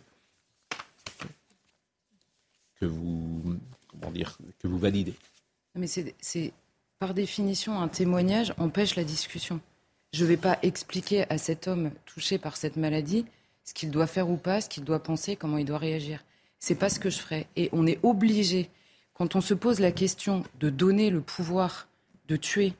que vous, comment dire, que vous validez? Mais c'est par définition un témoignage empêche la discussion. Je ne vais pas expliquer à cet homme touché par cette maladie ce qu'il doit faire ou pas, ce qu'il doit penser, comment il doit réagir. C'est pas ce que je ferai. Et on est obligé, quand on se pose la question de donner le pouvoir de tuer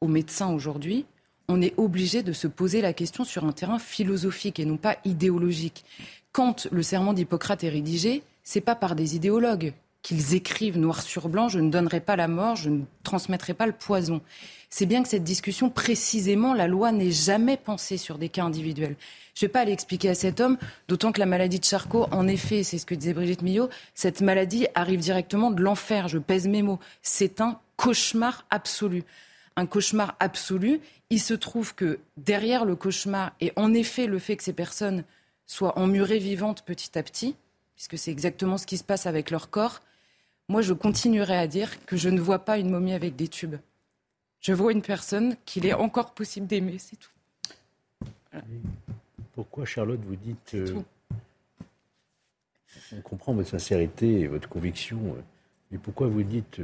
aux médecins aujourd'hui, on est obligé de se poser la question sur un terrain philosophique et non pas idéologique. Quand le serment d'Hippocrate est rédigé, c'est pas par des idéologues qu'ils écrivent noir sur blanc, je ne donnerai pas la mort, je ne transmettrai pas le poison. C'est bien que cette discussion, précisément, la loi n'est jamais pensée sur des cas individuels. Je ne vais pas aller expliquer à cet homme, d'autant que la maladie de Charcot, en effet, c'est ce que disait Brigitte Millot, cette maladie arrive directement de l'enfer, je pèse mes mots. C'est un cauchemar absolu. Un cauchemar absolu. Il se trouve que derrière le cauchemar, et en effet le fait que ces personnes soient emmurées vivantes petit à petit, puisque c'est exactement ce qui se passe avec leur corps, moi je continuerai à dire que je ne vois pas une momie avec des tubes. Je vois une personne qu'il est encore possible d'aimer, c'est tout. Pourquoi, Charlotte, vous dites... Euh, on comprend votre sincérité et votre conviction, euh, mais pourquoi vous dites...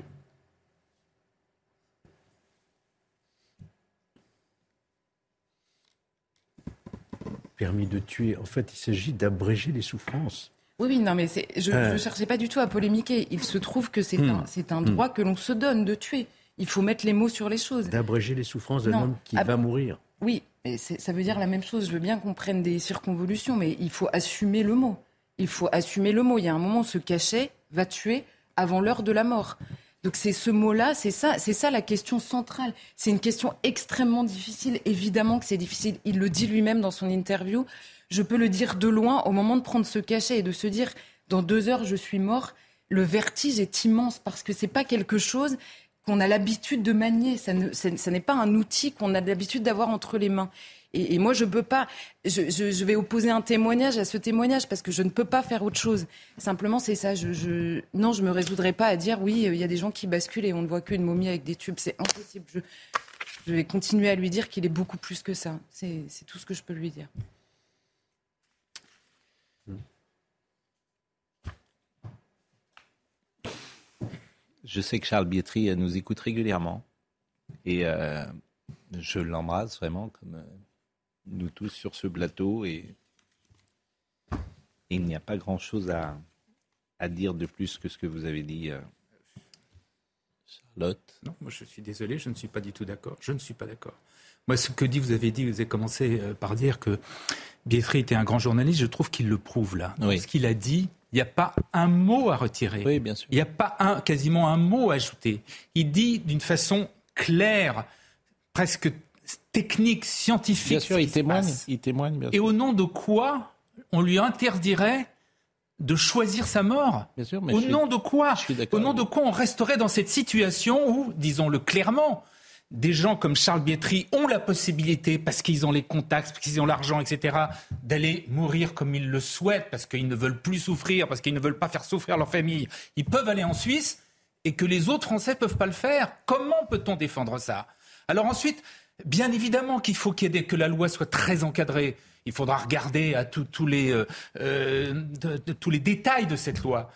permis de tuer? En fait, il s'agit d'abréger les souffrances. Oui, oui, non, mais je ne cherchais pas du tout à polémiquer. Il se trouve que c'est hmm. un, un hmm. droit que l'on se donne de tuer. Il faut mettre les mots sur les choses. D'abréger les souffrances d'un homme qui va mourir. Oui, mais ça veut dire la même chose. Je veux bien qu'on prenne des circonvolutions, mais il faut assumer le mot. Il faut assumer le mot. Il y a un moment, se cacher, va tuer avant l'heure de la mort. Donc c'est ce mot-là, c'est ça, c'est ça la question centrale. C'est une question extrêmement difficile. Évidemment que c'est difficile. Il le dit lui-même dans son interview. Je peux le dire de loin. Au moment de prendre ce cachet et de se dire dans deux heures je suis mort, le vertige est immense parce que c'est pas quelque chose qu'on a l'habitude de manier. Ça, n'est pas un outil qu'on a l'habitude d'avoir entre les mains. Et, moi, je peux pas. Je, vais opposer un témoignage à ce témoignage parce que je ne peux pas faire autre chose. Simplement, c'est ça. Je, non, je me résoudrai pas à dire oui, il y a des gens qui basculent et on ne voit qu'une momie avec des tubes. C'est impossible. Je, je vais continuer à lui dire qu'il est beaucoup plus que ça. C'est tout ce que je peux lui dire. Je sais que Charles Bietri nous écoute régulièrement et euh, je l'embrasse vraiment comme euh, nous tous sur ce plateau et, il n'y a pas grand-chose à, dire de plus que ce que vous avez dit, euh, Charlotte. Non, moi je suis désolé, je ne suis pas du tout d'accord. Je ne suis pas d'accord. Moi, ce que dit, vous avez dit, vous avez commencé par dire que Bietri était un grand journaliste. Je trouve qu'il le prouve là. Ce qu'il a dit, il n'y a pas un mot à retirer. Oui, bien sûr. Il n'y a pas un, quasiment un mot à ajouter. Il dit d'une façon claire, presque technique, scientifique. Bien sûr, il témoigne, il témoigne. Et au nom de quoi on lui interdirait de choisir sa mort bien sûr, Au nom de quoi Au nom de quoi on resterait dans cette situation où, disons-le clairement, des gens comme Charles Bietri ont la possibilité, parce qu'ils ont les contacts, parce qu'ils ont l'argent, etc., d'aller mourir comme ils le souhaitent, parce qu'ils ne veulent plus souffrir, parce qu'ils ne veulent pas faire souffrir leur famille. Ils peuvent aller en Suisse et que les autres Français ne peuvent pas le faire. Comment peut-on défendre ça? Alors ensuite, bien évidemment qu'il faut que la loi soit très encadrée. Il faudra regarder à euh, euh, tous les détails de cette loi.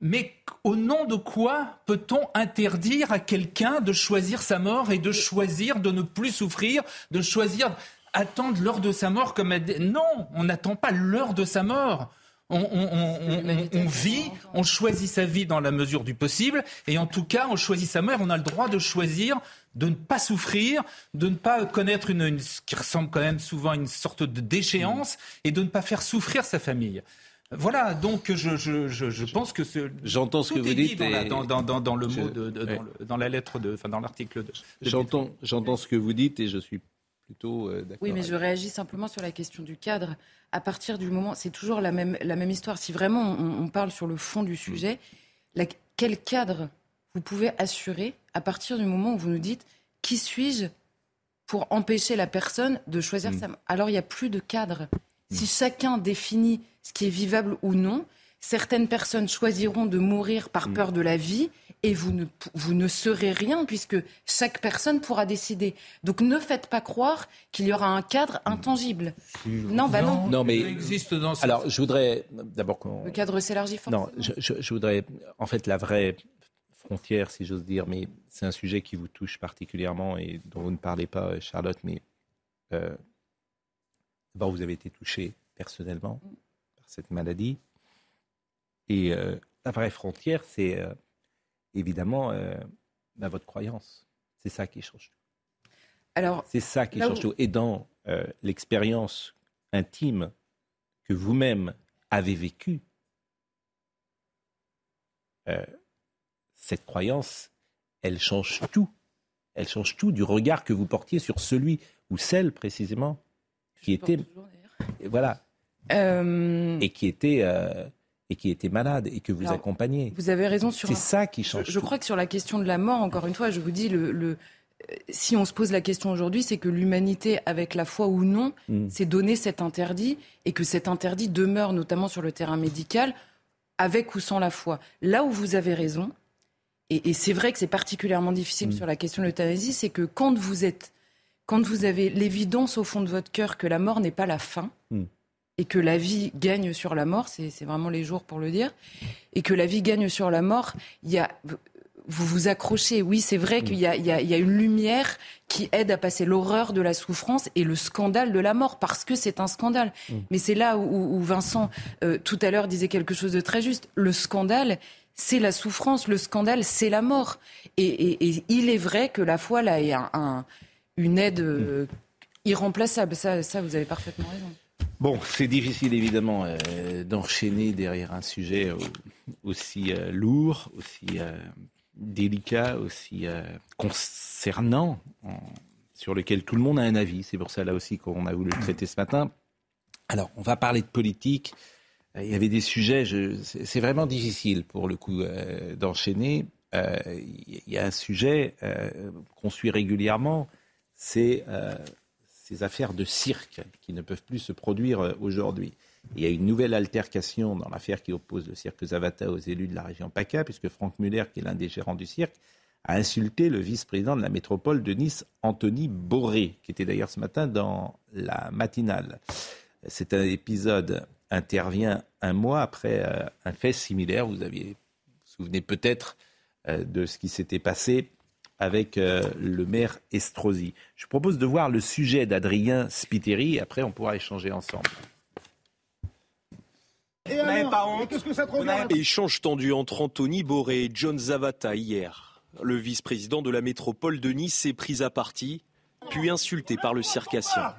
Mais au nom de quoi peut-on interdire à quelqu'un de choisir sa mort et de choisir de ne plus souffrir, de choisir attendre l'heure de sa mort comme non, on n'attend pas l'heure de sa mort. On, vit, on choisit sa vie dans la mesure du possible, et en tout cas, on choisit sa mort. On a le droit de choisir de ne pas souffrir, de ne pas connaître une, ce qui ressemble quand même souvent à une sorte de déchéance, et de ne pas faire souffrir sa famille. Voilà, donc je, je, je, je pense que j'entends ce que vous dites dans, la, dans, dans, dans, le mot de, dans, la lettre de, enfin dans l'article de. J'entends, j'entends ce que vous dites et je suis plutôt euh, d'accord. Oui, mais je réagis simplement sur la question du cadre. À partir du moment, c'est toujours la même la même histoire. Si vraiment on, parle sur le fond du sujet, la, quel cadre vous pouvez assurer à partir du moment où vous nous dites qui suis-je pour empêcher la personne de choisir mm. sa. Alors il n'y a plus de cadre. Si mm. chacun définit ce qui est vivable ou non. Certaines personnes choisiront de mourir par mm. peur de la vie et vous ne, vous ne serez rien puisque chaque personne pourra décider. Donc ne faites pas croire qu'il y aura un cadre intangible. Non, bah non. Non, mais existe dans alors je voudrais d'abord qu'on le cadre s'élargit forcément. Non, je, voudrais en fait la vraie frontière, si j'ose dire, mais c'est un sujet qui vous touche particulièrement et dont vous ne parlez pas, Charlotte, mais euh, d'abord vous avez été touché personnellement. Mm cette maladie. Et euh, la vraie frontière, c'est euh, évidemment euh, bah, votre croyance. C'est ça qui change tout. Alors, c'est ça qui change tout. Et dans l'expérience intime que vous-même avez vécue, cette croyance, elle change tout. Elle change tout du regard que vous portiez sur celui ou celle précisément qui était. voilà, euh, et qui était euh, et qui était malade et que vous accompagnez. Vous avez raison sur. C'est ça qui change. Je, crois que sur la question de la mort, encore une fois, je vous dis le, le si on se pose la question aujourd'hui, c'est que l'humanité, avec la foi ou non, mm. s'est donné cet interdit et que cet interdit demeure notamment sur le terrain médical, avec ou sans la foi. Là où vous avez raison, et, et c'est vrai que c'est particulièrement difficile mm. sur la question de l'euthanasie, c'est que quand vous êtes, quand vous avez l'évidence au fond de votre cœur que la mort n'est pas la fin, mm et que la vie gagne sur la mort, c'est vraiment les jours pour le dire, et que la vie gagne sur la mort, il y a, vous vous accrochez. Oui, c'est vrai qu'il y, y, y, a une lumière qui aide à passer l'horreur de la souffrance et le scandale de la mort, parce que c'est un scandale. Mm. Mais c'est là où, où Vincent, euh, tout à l'heure, disait quelque chose de très juste. Le scandale, c'est la souffrance. Le scandale, c'est la mort. Et, et, et, il est vrai que la foi, là, est un, une aide euh, irremplaçable. Ça, vous avez parfaitement raison. Bon, c'est difficile évidemment euh, d'enchaîner derrière un sujet aussi euh, lourd, aussi délicat, aussi concernant, sur lequel tout le monde a un avis. C'est pour ça là aussi qu'on a voulu le traiter ce matin. Alors, on va parler de politique. Il y avait des sujets, c'est vraiment difficile pour le coup d'enchaîner. Il y a un sujet qu'on suit régulièrement, c'est ces affaires de cirque qui ne peuvent plus se produire aujourd'hui. Il y a une nouvelle altercation dans l'affaire qui oppose le cirque Zavata aux élus de la région PACA, puisque Franck Muller, qui est l'un des gérants du cirque, a insulté le vice-président de la métropole de Nice, Anthony Boré, qui était d'ailleurs ce matin dans la matinale. Cet épisode intervient un mois après euh, un fait similaire. Vous vous, souvenez peut-être euh, de ce qui s'était passé avec euh, le maire Estrosi. Je propose de voir le sujet d'Adrien Spiteri et après on pourra échanger ensemble. Et pas honte Échange tendu entre Anthony Boré et John Zavata hier. Le vice-président de la métropole de Nice s'est pris à partie, puis insulté par le circassien.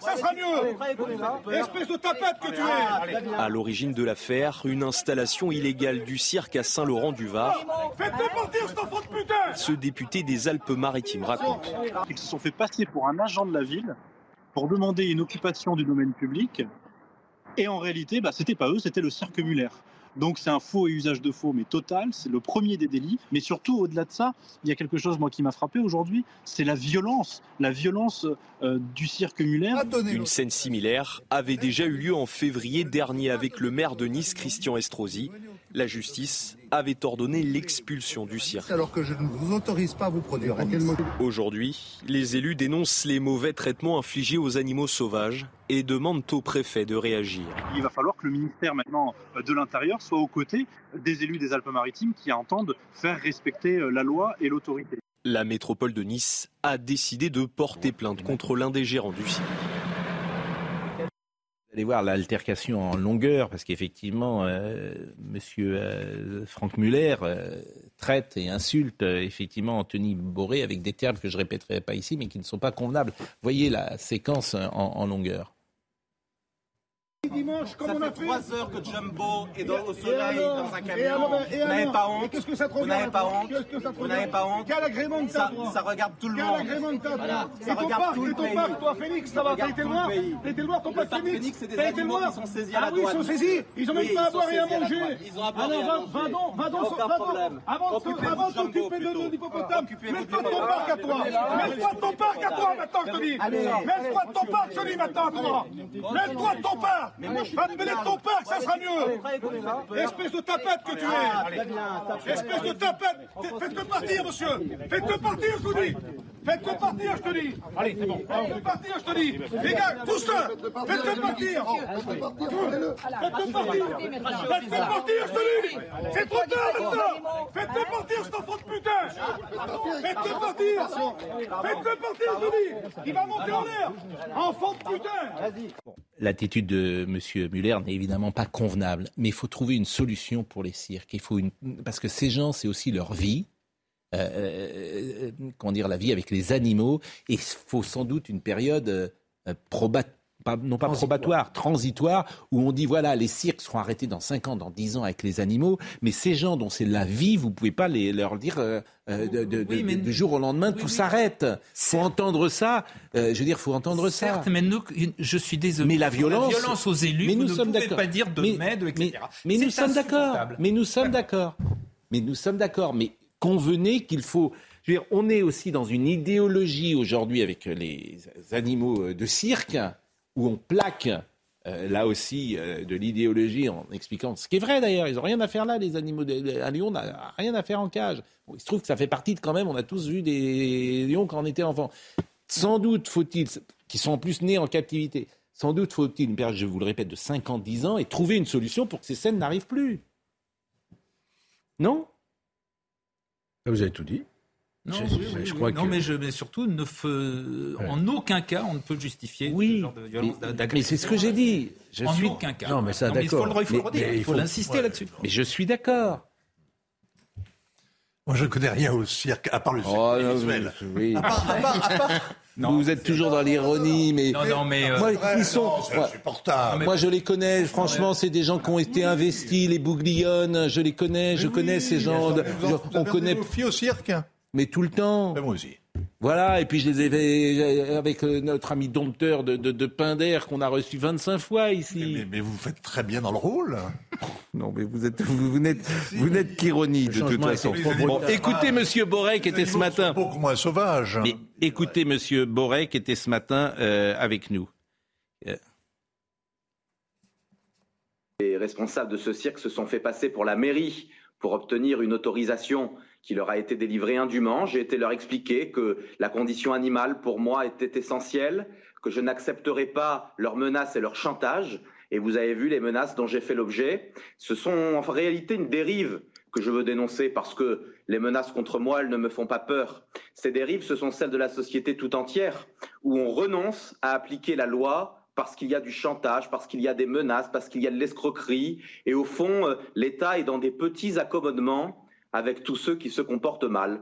ça sera mieux Espèce de tapette que tu es À l'origine de l'affaire, une installation illégale du cirque à Saint-Laurent-du-Var. Ce député des Alpes-Maritimes raconte. Ils se sont fait passer pour un agent de la ville pour demander une occupation du domaine public et en réalité, bah, c'était pas eux, c'était le cirque Muller. Donc c'est un faux et usage de faux, mais total, c'est le premier des délits. Mais surtout, au-delà de ça, il y a quelque chose moi qui m'a frappé aujourd'hui, c'est la violence, la violence euh, du cirque Muller. Une scène similaire avait déjà eu lieu en février dernier avec le maire de Nice, Christian Estrosi. La justice avait ordonné l'expulsion du cirque. Alors que je ne vous autorise pas à vous produire. Aujourd'hui, les élus dénoncent les mauvais traitements infligés aux animaux sauvages et demandent au préfet de réagir. Il va falloir que le ministère maintenant de l'Intérieur soit aux côtés des élus des Alpes-Maritimes qui entendent faire respecter la loi et l'autorité. La métropole de Nice a décidé de porter plainte contre l'un des gérants du cirque allez voir l'altercation en longueur, parce qu'effectivement, euh, Monsieur euh, Franck Muller euh, traite et insulte effectivement Anthony Boré avec des termes que je répéterai pas ici, mais qui ne sont pas convenables. Voyez la séquence en longueur. Dimanche, comme ça on a fait. trois heures que Jumbo est dans, au soleil, dans un camion. Vous n'avez pas honte. Qu'est-ce que ça te Vous n'avez pas honte. Qu'est-ce que ça te Vous n'avez pas honte. Quel agrément de ça, ça regarde tout le monde. Quel agrément de ta voilà. Ça regarde parc, tout le ton pays. parc, toi, Phoenix, ça va T'as été le voir T'as été le voir, ton parc Phoenix c'est des T'as été le animaux voir qui sont saisis à la Ah oui, ils douane. sont saisis. Ils ont même pas à boire et à manger. douane. Alors va donc, va donc, va donc. Avant de t'occuper de l'hippopotame de ton parc à toi Mets-toi de ton parc à toi. Maintenant, je te dis Mets-toi de ton parc, je te dis maintenant à toi Mets-toi de ton parc Va te mêler de ton parc, ça sera mieux. Espèce de tapette que tu es. Espèce de tapette. Faites-le partir, monsieur. Faites-le partir, je vous dis Faites-le partir, je te dis. Allez, c'est bon. Faites-le partir, je te dis. Les gars, pousse-le Faites-le partir. Faites-le partir. Faites-le partir, je te dis. C'est trop tard maintenant. Faites-le partir, cet enfant de putain. Faites-le partir. Faites-le partir, je te dis. Il va monter en l'air. Enfant de putain. L'attitude de M. Muller n'est évidemment pas convenable, mais il faut trouver une solution pour les cirques. Il faut une... Parce que ces gens, c'est aussi leur vie. Euh, euh, comment dire, la vie avec les animaux. Et il faut sans doute une période euh, probatoire pas, non pas probatoire, transitoire, où on dit voilà, les cirques seront arrêtés dans 5 ans, dans 10 ans avec les animaux, mais ces gens dont c'est la vie, vous pouvez pas les, leur dire euh, euh, de, de, oui, de, du jour au lendemain, oui, tout oui. s'arrête. faut entendre ça. Euh, je veux dire, faut entendre Certes, ça. mais nous, je suis désolé. Mais la violence, la violence aux élus, mais nous vous sommes ne pouvez pas dire de mais, etc. Mais, mais nous sommes d'accord. Mais nous sommes d'accord. Mais nous sommes d'accord. Mais convenez qu'il faut. Je veux dire, on est aussi dans une idéologie aujourd'hui avec les animaux de cirque où on plaque euh, là aussi euh, de l'idéologie en expliquant ce qui est vrai d'ailleurs, ils n'ont rien à faire là, les animaux. De, un lion n'a rien à faire en cage. Il se trouve que ça fait partie de quand même, on a tous vu des lions quand on était enfant. Sans doute faut-il, qui sont en plus nés en captivité, sans doute faut-il une période, je vous le répète, de 5 ans, 10 ans et trouver une solution pour que ces scènes n'arrivent plus. Non? Vous avez tout dit. Non, je, oui, oui, je oui, crois non que... mais, je, mais surtout, ne fe... ouais. en aucun cas, on ne peut justifier oui, ce genre de violence mais, mais c'est ce que j'ai dit. Je en suis... aucun cas. Non, mais ça, d'accord. Il faut le redire, il faut, faut l'insister ouais. là-dessus. Mais je suis d'accord. Moi, je ne connais rien au cirque, à part le cirque Oh, non, visuel. oui. À part- à part- à part- vous êtes toujours dans l'ironie, mais, Non, non, mais, euh, moi, Ouais, ils sont. non, moi, je les connais. Franchement, c'est des gens qui ont été investis, les Bouglionnes. Je les connais. Je connais ces gens. de- vous en- vous on filles au cirque? Mais tout le temps. Ben, Moi aussi. Voilà, et puis je les ai fait avec euh, notre ami dompteur de, de, de Pinder qu'on a reçu 25 fois ici. Mais, mais vous faites très bien dans le rôle. [laughs] Non, mais vous êtes, vous, vous n'êtes, vous n'êtes qu'ironie de toute façon. Bon, brutal. écoutez, Monsieur Boré qui était ce matin. Beaucoup moins sauvage. Mais écoutez, Monsieur Boré qui était ce matin euh, avec nous. Euh, Les responsables de ce cirque se sont fait passer pour la mairie pour obtenir une autorisation qui leur a été délivrée indûment. J'ai été leur expliquer que la condition animale pour moi était essentielle, que je n'accepterais pas leurs menaces et leurs chantages. Et vous avez vu les menaces dont j'ai fait l'objet. Ce sont en réalité une dérive que je veux dénoncer parce que les menaces contre moi, elles ne me font pas peur. Ces dérives, ce sont celles de la société tout entière, où on renonce à appliquer la loi parce qu'il y a du chantage, parce qu'il y a des menaces, parce qu'il y a de l'escroquerie. Et au fond, euh, l'État est dans des petits accommodements avec tous ceux qui se comportent mal.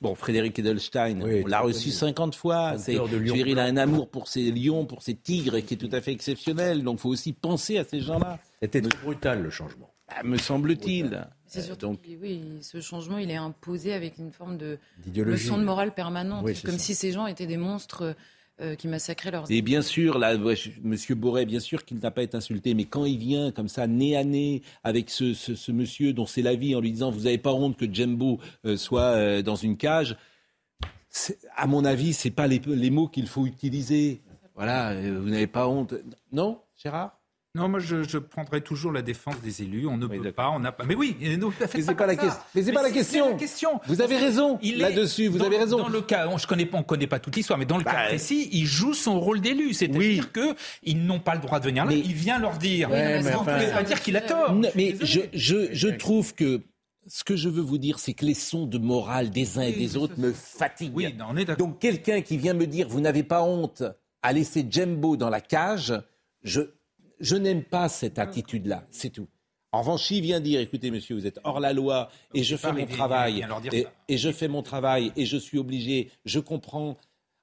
Bon, Frédéric Edelstein, Oui, on l'a reçu connu. 50 fois. De je veux Lion dire, il a un amour pour ses lions, pour ses tigres, qui est tout à fait exceptionnel. Donc, il faut aussi penser à ces gens-là. C'était brutal le changement. Bah, me semble-t-il. C'est Euh, surtout donc, oui, ce changement, il est imposé avec une forme de D'idéologie. leçon de morale permanente, Oui, comme ça. si ces gens étaient des monstres euh, qui massacraient leurs. Et bien sûr, là, ouais, Monsieur Boré, bien sûr qu'il n'a pas été insulté, mais quand il vient comme ça, nez à nez, avec ce, ce- ce monsieur dont c'est la vie, en lui disant Vous n'avez pas honte que Jembo euh, soit euh, dans une cage, à mon avis, c'est pas les, les mots qu'il faut utiliser. Voilà, vous n'avez pas honte. Non, Gérard? Non, moi je, je prendrai toujours la défense des élus. On ne peut pas, on n'a pas. Mais oui, euh, non, Mais c'est pas. Mais c'est pas la question. Vous avez raison là-dessus, vous dans- avez raison. Dans le cas, on, je connais pas, on connaît pas toute l'histoire, mais dans le cas précis, il joue son rôle d'élu, c'est-à-dire que ils n'ont pas le droit de venir là. Il vient leur dire. Ouais, mais enfin- pas dire qu'il a tort. Non, mais je, je, je trouve que ce que je veux vous dire, c'est que les sons de morale des uns et des autres me fatiguent. Donc quelqu'un qui vient me dire, vous n'avez pas honte à laisser Jembo dans la cage, je, je n'aime pas cette attitude-là, c'est tout. En revanche, il vient dire, écoutez monsieur, vous êtes hors la loi et je fais mon travail et, je fais mon travail et je suis obligé, je comprends.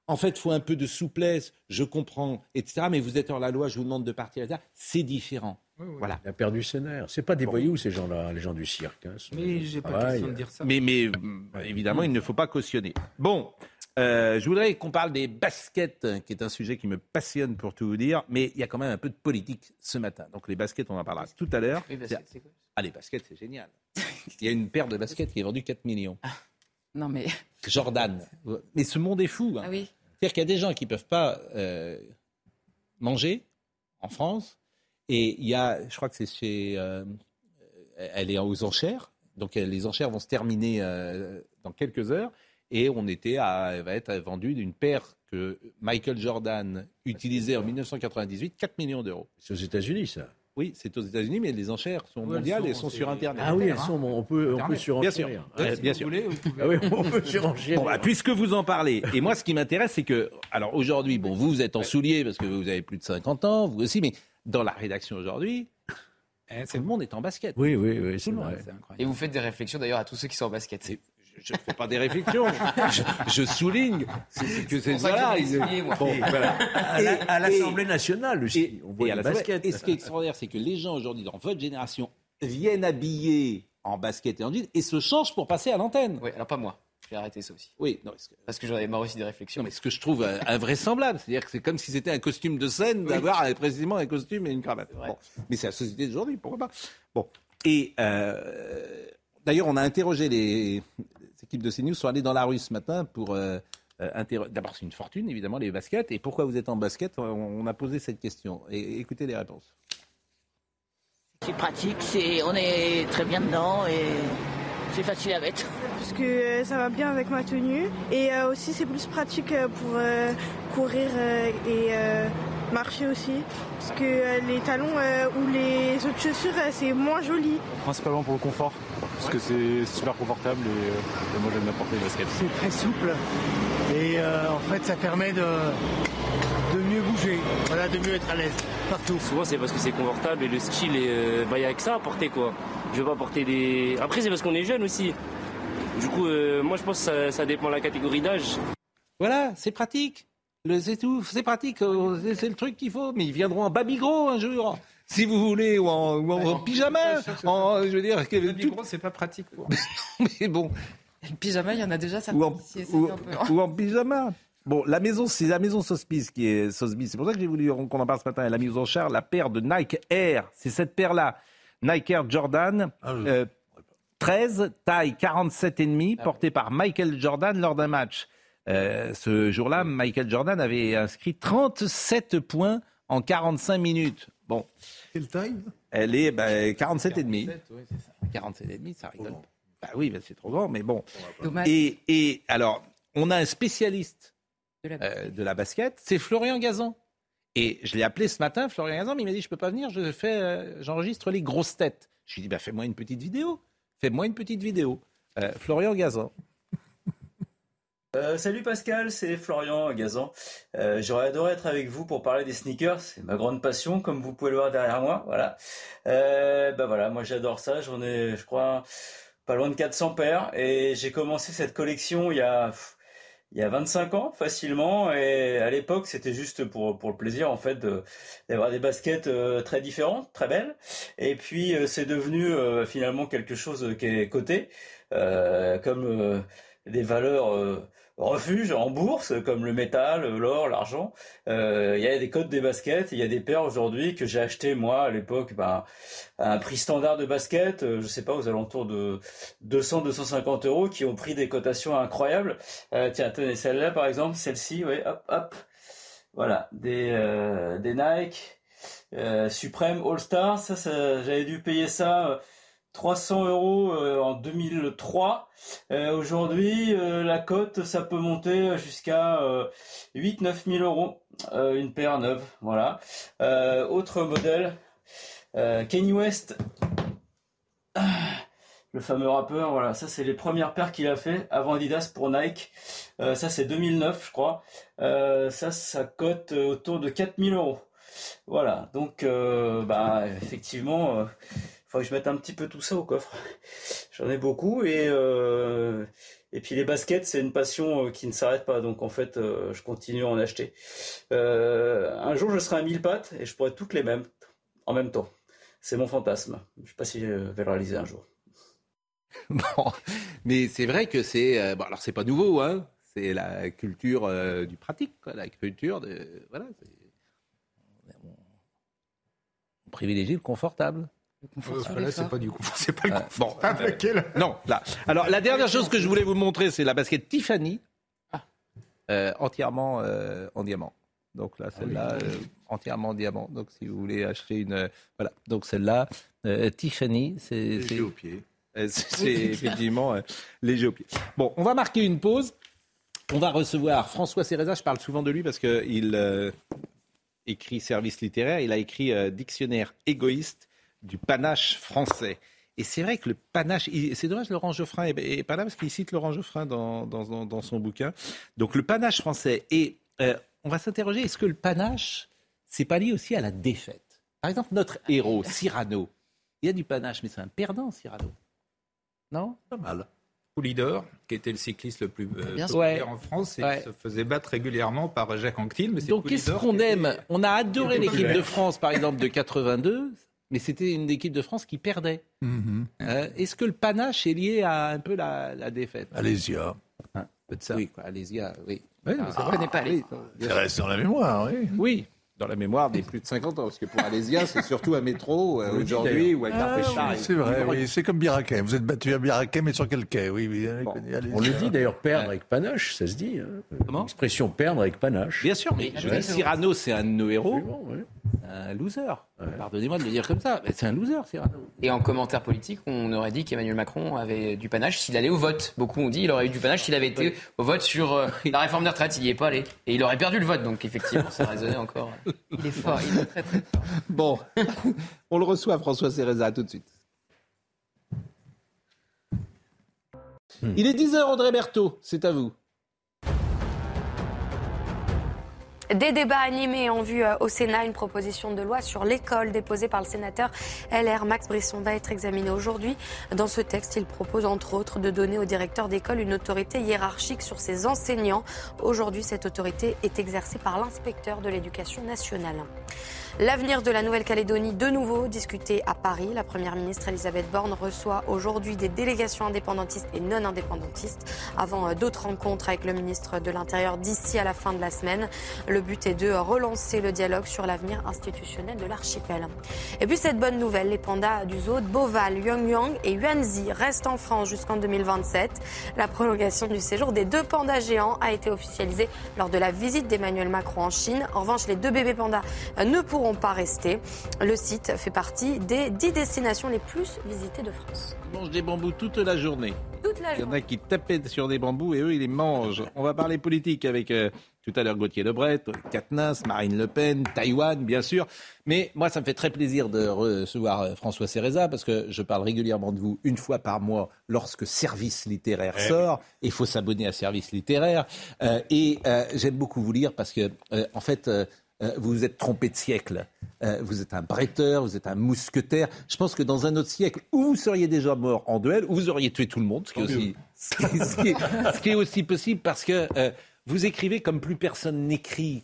En fait, il faut un peu de souplesse, je comprends, etc. Mais vous êtes hors la loi, je vous demande de partir, etc. C'est différent. Voilà. Il a perdu ses nerfs. C'est pas des voyous, ces gens-là, les gens du cirque. hein. Mais j'ai pas question de dire ça. Mais, mais euh, évidemment, il ne faut pas cautionner. Bon, euh, je voudrais qu'on parle des baskets, hein, qui est un sujet qui me passionne pour tout vous dire, mais il y a quand même un peu de politique ce matin. Donc les baskets, on en parlera tout à l'heure. Les baskets, c'est quoi Ah, les baskets, c'est génial. Il y a une paire de baskets qui est vendue 4 millions. Non mais. [laughs] Jordan. Mais ce monde est fou. hein. Ah oui. C'est-à-dire qu'il y a des gens qui ne peuvent pas euh, manger en France. Et il y a, je crois que c'est chez. euh, elle est aux enchères. Donc les enchères vont se terminer euh, dans quelques heures. Et on était à, va être vendue d'une paire que Michael Jordan utilisait en 1998, 4 millions d'euros. C'est aux États-Unis, ça. Oui, c'est aux États-Unis, mais les enchères sont mondiales et sont- sont sur Internet. Ah oui, elles sont- on peut- on peut Internet. surenchérir. Bien sûr. Ouais, Ouais, si bien vous sûr. voulez, vous pouvez- Ah oui, on peut surenchérir. Bon, bah, puisque vous en parlez, et moi, ce qui m'intéresse, c'est que, alors aujourd'hui, bon, vous, vous êtes en souliers parce que vous avez plus de 50 ans, vous aussi, mais dans la rédaction aujourd'hui, tout le monde est en basket. Oui, oui, oui, c'est vrai. Et vous faites des réflexions d'ailleurs à tous ceux qui sont en basket. Je ne fais pas des réflexions, je, je souligne que c'est voilà, bon, voilà. À la- à l'Assemblée nationale aussi, on voit et baskets. Et ce qui est extraordinaire, c'est que les gens aujourd'hui, dans votre génération, viennent habillés en basket et en jean et se changent pour passer à l'antenne. Oui, alors pas moi. J'ai arrêté ça aussi. Oui, non, parce que, Parce que j'en avais marre aussi des réflexions. non, mais ce que je trouve euh, invraisemblable, c'est-à-dire que c'est comme si c'était un costume de scène d'avoir précisément un costume et une cravate. Bon. Mais c'est la société d'aujourd'hui, pourquoi pas Bon. Et euh, d'ailleurs, on a interrogé les équipes de CNews, sont allées dans la rue ce matin pour euh, euh, interroger. D'abord, c'est une fortune, évidemment, les baskets. Et pourquoi vous êtes en basket on, on a posé cette question. Et écoutez les réponses. C'est pratique, c'est, on est très bien dedans et c'est facile à mettre. Parce que euh, ça va bien avec ma tenue et euh, aussi c'est plus pratique pour euh, courir euh, et marcher aussi. Parce que euh, les talons euh, ou les autres chaussures euh, c'est moins joli. Principalement pour le confort, parce que c'est super confortable et, euh, et moi j'aime bien porter les baskets. C'est très souple et euh, en fait ça permet de, de mieux bouger, voilà, de mieux être à l'aise partout. Souvent c'est parce que c'est confortable et le style, est, euh, bah, il y a que ça à porter quoi. Je veux pas porter des. Après c'est parce qu'on est jeune aussi. Du coup, euh, moi je pense que ça, ça dépend de la catégorie d'âge. Voilà, c'est pratique. C'est tout, c'est pratique. euh, C'est le truc qu'il faut. Mais ils viendront en babigro un jour, si vous voulez, ou en, ou en pyjama. En, je veux dire, que, tout- c'est pas pratique. Quoi. [laughs] mais bon. Le pyjama, il y en a déjà certains ou en, qui essayent ou- un peu. hein. ou en pyjama. Bon, la maison, c'est la maison Sotheby's qui est Sotheby's. C'est pour ça que j'ai voulu qu'on en parle ce matin. Elle a mis aux enchères la paire de Nike Air. C'est cette paire-là. Nike Air Jordan. euh, 13, taille 47,5, portée par Michael Jordan lors d'un match. Euh, ce jour-là, Michael Jordan avait inscrit 37 points en 45 minutes. Bon. Quelle taille? Elle est ben, 47,5. 47,5, ça rigole. Bah oui, ben, c'est trop grand, mais bon. Dommage. Et, et alors, on a un spécialiste De la euh, de la basket, c'est Florian Gazan. Et je l'ai appelé ce matin, Florian Gazan, mais il m'a dit je peux pas venir, je fais, euh, j'enregistre les grosses têtes. Je lui ai dit bah, fais-moi une petite vidéo, fais-moi une petite vidéo. Euh, Florian Gazan. Euh, salut Pascal, c'est Florian Gazan. Euh, J'aurais adoré être avec vous pour parler des sneakers. C'est ma grande passion, comme vous pouvez le voir derrière moi. Voilà. Euh, bah voilà, moi j'adore ça. J'en ai, je crois, pas loin de 400 paires. Et j'ai commencé cette collection il y a, il y a 25 ans facilement. Et à l'époque, c'était juste pour le plaisir en fait d'avoir des baskets très différentes, très belles. Et puis c'est devenu finalement quelque chose qui est coté, comme des valeurs. Refuges en bourse, comme le métal, l'or, l'argent. Euh, Il y a des codes des baskets, il y a des paires aujourd'hui que j'ai achetées moi à l'époque ben, à un prix standard de basket, euh, je sais pas, aux alentours de 200-250 euros, qui ont pris des cotations incroyables. Euh, tiens, tenez, celle-là par exemple, celle-ci, ouais, hop, hop. Voilà, des, euh, des Nike euh, Supreme All Star, ça, ça j'avais dû payer ça 300 euros euh, en 2003. Euh, Aujourd'hui, euh, la cote, ça peut monter jusqu'à 8-9 000 euros, une paire neuve. Voilà. Autre modèle, Kanye West, [sighs] le fameux rappeur. Voilà, ça c'est les premières paires qu'il a fait avant Adidas pour Nike. Ça c'est 2009, je crois. Ça, ça cote autour de 4 000 euros. Voilà. Donc, bah, effectivement. Je mette un petit peu tout ça au coffre. [laughs] J'en ai beaucoup et euh, et puis les baskets c'est une passion euh, qui ne s'arrête pas donc en fait euh, je continue à en acheter. Un jour je serai à mille pattes et je pourrai toutes les mêmes en même temps. C'est mon fantasme. Je sais pas si je vais le réaliser un jour. [laughs] Bon, mais c'est vrai que c'est. bon, alors, c'est pas nouveau, hein. C'est la culture du pratique, quoi, la culture de. Voilà. On privilégie le confortable. Euh, là, c'est pas du coup, [laughs] c'est pas le Euh, bon, confortable. euh, Laquelle non, là. Alors, la dernière chose que je voulais vous montrer, c'est la basket Tiffany, euh, entièrement euh, en diamant. Donc là, celle-là, euh, entièrement en diamant. Donc, si vous voulez acheter une, euh, voilà. Donc celle-là, euh, Tiffany, c'est Léger au pied. euh, c'est effectivement euh, léger au pied. Bon, on va marquer une pause. On va recevoir François Céréza. Je parle souvent de lui parce qu'il euh, écrit service littéraire. Il a écrit euh, Dictionnaire égoïste du panache français. Et c'est vrai que le panache, c'est dommage, Laurent Geoffrin est, pas là parce qu'il cite Laurent Geoffrin dans, dans, dans- son bouquin. Donc le panache français. Et euh, on va s'interroger, est-ce que le panache, c'est pas lié aussi à la défaite? Par exemple, notre héros, Cyrano, il y a du panache, mais c'est un perdant, Cyrano. Non? Pas mal. Poulidor, qui était le cycliste le plus euh, populaire Ouais. en France, et Ouais. qui se faisait battre régulièrement par Jacques Anquetil. Mais c'est Donc qu'est-ce qu'on était- aime? On a adoré l'équipe de. France, par exemple, de 82, mais c'était une équipe de France qui perdait. Euh, Est-ce que le panache est lié à un peu la, la défaite? Alésia. Peut-être ça. Oui, quoi, Alésia, oui. Oui, Ah, connais pas les. Ça reste dans la mémoire, oui. Oui, dans la mémoire des plus de 50 ans, parce que pour Alésia, c'est surtout un métro euh, aujourd'hui ou un Ah, oui, C'est vrai, oui. C'est comme Biraquet. Vous êtes battu à Biraquet, mais sur quel quai? Oui, On le dit d'ailleurs, perdre avec panache, ça se dit. hein. L'expression perdre avec panache. Bien sûr, mais je veux dire, Cyrano, c'est un de nos héros. ouais. Un loser. Pardonnez-moi de le dire comme ça, mais c'est un loser, Cyrano. Et en commentaire politique, on aurait dit qu'Emmanuel Macron avait du panache s'il allait au vote. Beaucoup ont dit qu'il aurait eu du panache s'il avait été au vote sur euh, la réforme des retraites. Il n'y est pas allé. Et il aurait perdu le vote. Donc effectivement, ça résonnait encore. [laughs] Il est fort, il est très très fort. Bon, [laughs] on le reçoit, François Céréza, tout de suite. Il est 10h, Audrey Berthaud, c'est à vous. Des débats animés en vue euh, au Sénat, une proposition de loi sur l'école déposée par le sénateur LR Max Brisson va être examinée aujourd'hui. Dans ce texte, il propose entre autres de donner au directeur d'école une autorité hiérarchique sur ses enseignants. Aujourd'hui, cette autorité est exercée par l'inspecteur de l'éducation nationale. L'avenir de la Nouvelle-Calédonie, de nouveau discuté à Paris. La première ministre Elisabeth Borne reçoit aujourd'hui des délégations indépendantistes et non indépendantistes avant euh, d'autres rencontres avec le ministre de l'Intérieur d'ici à la fin de la semaine. Le but est de relancer le dialogue sur l'avenir institutionnel de l'archipel. Et puis cette bonne nouvelle, les pandas du zoo de Beauval, Yongyang et Yuanzi restent en France jusqu'en 2027. La prolongation du séjour des deux pandas géants a été officialisée lors de la visite d'Emmanuel Macron en Chine. En revanche, les deux bébés pandas ne pourront pas rester. Le site fait partie des dix destinations les plus visitées de France. Ils mangent des bambous toute la journée. Toute la Il y en a qui tapaient sur des bambous et eux, ils les mangent. On va parler politique avec euh, tout à l'heure Gauthier Lebret, Katnas, Marine Le Pen, Taïwan, bien sûr. Mais moi, ça me fait très plaisir de recevoir euh, François Cereza parce que je parle régulièrement de vous une fois par mois lorsque Service littéraire Eh sort. Il faut s'abonner à Service littéraire. Euh, et euh, j'aime beaucoup vous lire parce que, euh, en fait, vous vous êtes trompé de siècle. Euh, vous êtes un bretteur, vous êtes un mousquetaire. Je pense que dans un autre siècle, où vous seriez déjà mort en duel, ou vous auriez tué tout le monde, ce qui est aussi, [laughs] ce qui est- ce qui est- ce qui est aussi possible parce que euh, vous écrivez comme plus personne n'écrit.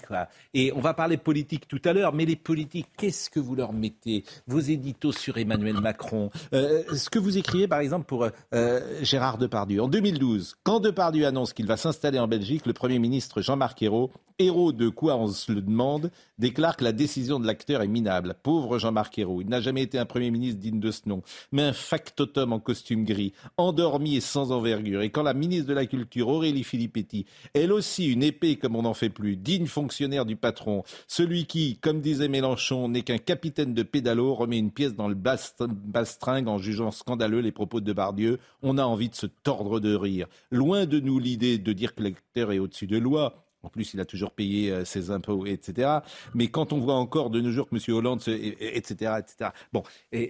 Et on va parler politique tout à l'heure, mais les politiques, qu'est-ce que vous leur mettez? Vos éditos sur Emmanuel Macron, euh, ce que vous écrivez par exemple pour euh, Gérard Depardieu. En 2012, quand Depardieu annonce qu'il va s'installer en Belgique, le Premier ministre Jean-Marc Ayrault, héros de quoi on se le demande, déclare que la décision de l'acteur est minable. Pauvre Jean-Marc Ayrault, il n'a jamais été un Premier ministre digne de ce nom, mais un factotum en costume gris, endormi et sans envergure. Et quand la ministre de la Culture, Aurélie Filippetti, elle aussi une épée comme on n'en fait plus, digne fonctionnaire du patron, celui qui, comme disait Mélenchon, n'est qu'un capitaine de pédalo, remet une pièce dans le bast- bastringue en jugeant scandaleux les propos de Bardieu, on a envie de se tordre de rire. Loin de nous l'idée de dire que l'acteur est au-dessus de loi, en plus, il a toujours payé euh, ses impôts, etc. Mais quand on voit encore de nos jours que M. Hollande, etc., etc. Bon,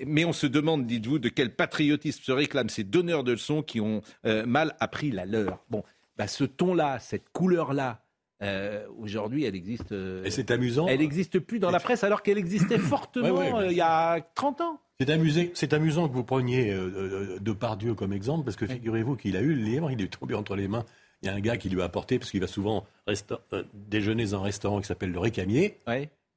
mais on se demande, dites-vous, de quel patriotisme se réclament ces donneurs de leçons qui ont euh, mal appris la leur. Bon, bah, ce ton-là, cette couleur-là, euh, aujourd'hui, elle existe. euh, Et c'est amusant. Elle n'existe plus dans la presse alors qu'elle existait [coughs] fortement Ouais, ouais, euh, il y a 30 ans. C'est amusant que vous preniez Depardieu comme exemple, parce que figurez-vous qu'il a eu le livre, il est tombé entre les mains. Il y a un gars qui lui a apporté, parce qu'il va souvent déjeuner dans un restaurant qui s'appelle le Récamier.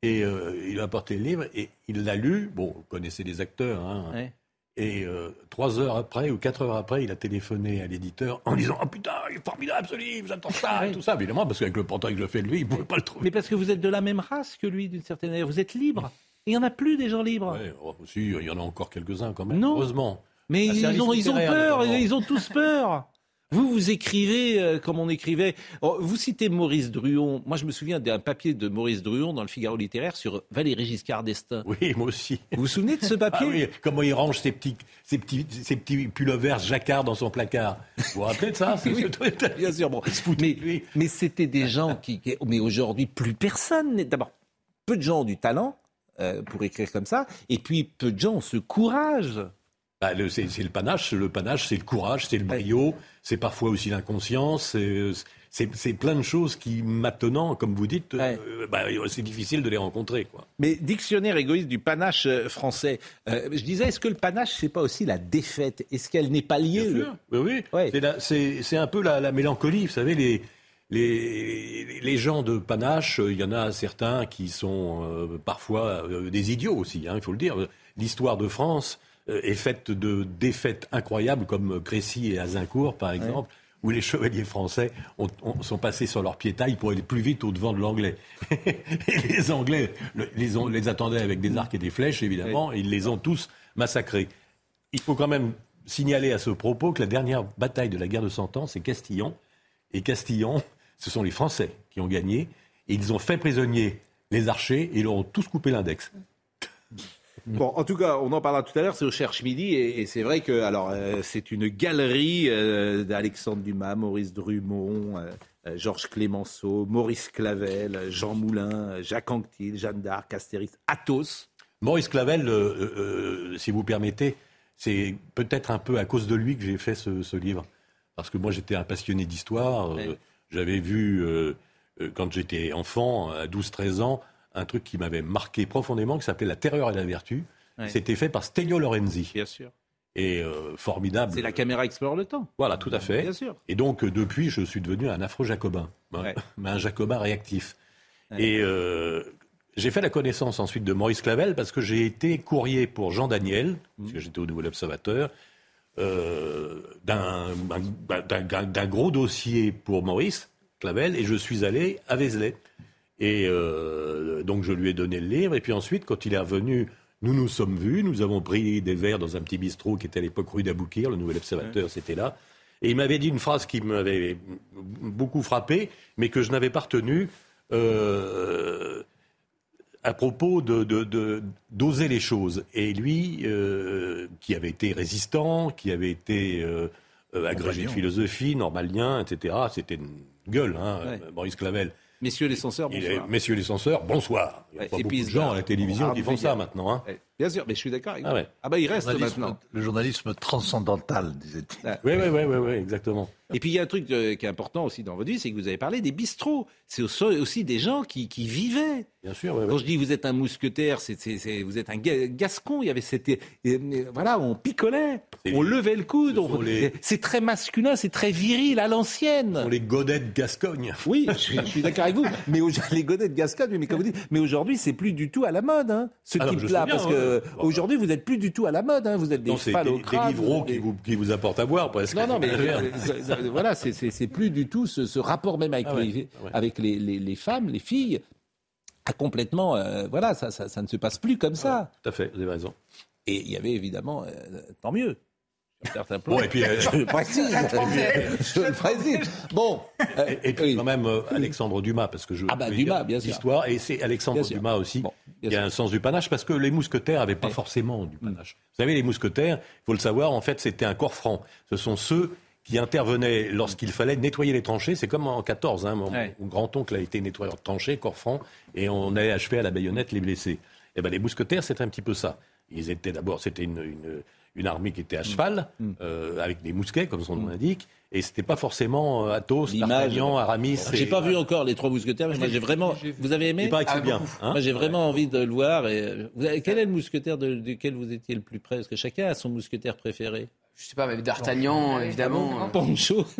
Et il lui a apporté le livre et il l'a lu. Bon, vous connaissez les acteurs. Hein, Et euh, trois heures après ou quatre heures après, il a téléphoné à l'éditeur en disant Oh putain, il est formidable ce livre, j'attends ça, et tout ça. Évidemment, parce qu'avec le portrait que je fais de lui, il ne pouvait pas le trouver. Mais parce que vous êtes de la même race que lui, d'une certaine manière. Vous êtes libre. Il n'y en a plus des gens libres. Ouais, oh, si, il y en a encore quelques-uns quand même, Non. heureusement. Mais Un ils ont, ils ont littéraire, peur, ils ont tous peur. [laughs] Vous, vous écrivez euh, comme on écrivait. Oh, vous citez Maurice Druon. Moi, je me souviens d'un papier de Maurice Druon dans le Figaro littéraire sur Valéry Giscard d'Estaing. Oui, moi aussi. Vous vous souvenez de ce papier? Ah oui, comment il range ses petits, ses petits, ses petits pullovers jacquard dans son placard. Vous vous rappelez de ça? [laughs] Oui, bien sûr. Bon. Mais, mais c'était des gens qui. mais aujourd'hui, plus personne n'est. D'abord, peu de gens ont du talent euh, pour écrire comme ça, et puis peu de gens ont ce courage. Bah, le- c'est le panache, le panache, c'est le courage, c'est le brio, c'est parfois aussi l'inconscience, c'est- plein de choses qui maintenant, comme vous dites, euh, bah, c'est difficile de les rencontrer. Quoi. Mais dictionnaire égoïste du panache euh, français. Euh, je disais, est-ce que le panache, c'est pas aussi la défaite? Est-ce qu'elle n'est pas liée Bien sûr, oui, oui. C'est un peu la, la mélancolie, vous savez, les, les, les gens de panache, il y en a certains qui sont euh, parfois des idiots aussi, hein, il faut le dire. L'histoire de France est faite de défaites incroyables comme Crécy et Azincourt, par exemple. Où les chevaliers français ont- ont- sont passés sur leur pied-taille pour aller plus vite au-devant de l'anglais. [laughs] et les Anglais le- les, ont- les attendaient avec des arcs et des flèches, évidemment, et ils les ont tous massacrés. Il faut quand même signaler à ce propos que la dernière bataille de la guerre de Cent Ans, c'est Castillon. Et Castillon, ce sont les Français qui ont gagné. Et ils ont fait prisonnier les archers et ils leur ont tous coupé l'index. [laughs] Bon, en tout cas, on en parlera tout à l'heure, c'est au Cherche Midi, et, et c'est vrai que alors euh, c'est une galerie euh, d'Alexandre Dumas, Maurice Drummond, euh, Georges Clémenceau, Maurice Clavel, Jean Moulin, Jacques Anquetil, Jeanne d'Arc, Astérix, Athos. Maurice Clavel, si vous permettez, c'est peut-être un peu à cause de lui que j'ai fait ce, ce livre. Parce que moi, j'étais un passionné d'histoire. J'avais vu quand j'étais enfant, à 12-13 ans, un truc qui m'avait marqué profondément, qui s'appelait La terreur et la vertu. Ouais. C'était fait par Stelio Lorenzi. Bien sûr. Et euh, formidable. C'est la caméra explore le temps. Voilà, tout à fait. Bien sûr. Et donc, euh, depuis, je suis devenu un afro-jacobin, hein, [laughs] mais un jacobin réactif. Ouais. Et euh, j'ai fait la connaissance ensuite de Maurice Clavel parce que j'ai été courrier pour Jean Daniel, Mmh. parce que j'étais au Nouvel Observateur, euh, d'un- d'un gros dossier pour Maurice Clavel, et je suis allé à Vézelay. Et euh, donc, je lui ai donné le livre, et puis ensuite, quand il est revenu, nous nous sommes vus, nous avons pris des verres dans un petit bistrot qui était à l'époque rue d'Aboukir, le Nouvel Observateur, c'était là. Et il m'avait dit une phrase qui m'avait beaucoup frappé, mais que je n'avais pas retenue. euh, à propos de, de- de- d'oser les choses. Et lui, euh, qui avait été résistant, qui avait été euh, agrégé de philosophie, normalien, etc., c'était une gueule, hein, Ouais. Maurice Clavel. Messieurs les censeurs, Il bonsoir. est- messieurs les censeurs, bonsoir. Il y a pas et beaucoup puis, de gens à la télévision qui font ça maintenant. hein. Ouais, Bien sûr, mais je suis d'accord avec Ah vous. ouais. Ah bah il reste maintenant. Le journalisme transcendantal, disait-il. Oui, oui, oui, oui, oui, exactement. Et puis il y a un truc euh, qui est important aussi dans votre vie, c'est que vous avez parlé des bistrots. C'est aussi, aussi des gens qui, qui vivaient. Bien sûr. oui, Quand je dis vous êtes un mousquetaire, c'est, c'est- c'est- vous êtes un ga- gascon. Il y avait cette, voilà, on picolait, on levait le coude. on- les- C'est très masculin, c'est très viril à l'ancienne. Pour les godets de Gascogne. Oui, je, suis- je suis d'accord avec vous. Mais [laughs] les godets de Gascogne, mais comme vous dites, mais aujourd'hui c'est plus du tout à la mode, hein, ce Ah type-là, parce ouais. Que Bon, aujourd'hui vous êtes plus du tout à la mode. Hein, vous êtes des Non, qui vous, qui vous apportent à boire, presque. Non, non, mais [laughs] euh, voilà, c'est- plus du tout ce, ce rapport même avec, Ah ouais, les, ah ouais. avec les, les- les femmes, les filles, a complètement, euh, voilà, ça, ça, ça ne se passe plus comme ça. Tout à fait, vous avez raison. Et il y avait évidemment, euh, tant mieux. Sur certains plans. Bon, et puis, euh, je le précise. je le précise. Bon, euh, Et, et puis quand même euh, Alexandre Dumas, parce que je Ah bah, Dumas, dire bien sûr. et c'est Alexandre Bien sûr. Dumas aussi Bon, bien qui a un sens du panache, parce que les mousquetaires n'avaient pas forcément du panache. Vous savez, les mousquetaires, il faut le savoir, en fait, c'était un corps franc. Ce sont ceux qui intervenaient lorsqu'il fallait nettoyer les tranchées. C'est comme en 14, hein, mon, Ouais. grand-oncle a été nettoyeur de tranchées, corps franc, et on allait achever à la baïonnette les blessés. Et ben les mousquetaires, c'était un petit peu ça. Ils étaient d'abord, c'était une, une, une armée qui était à cheval, euh, avec des mousquets, comme son nom l'indique, et c'était pas forcément euh, Athos. D'Artagnan, Aramis. J'ai et- pas vu encore les trois mousquetaires, mais moi j'ai vraiment. Vous avez aimé Il paraît que c'est Ah, bien, hein Moi j'ai vraiment envie de le voir. Et euh, vous avez- quel est le mousquetaire de, duquel vous étiez le plus près? Parce que chacun a son mousquetaire préféré. Je sais pas, mais D'Artagnan, évidemment. Poncho. [laughs]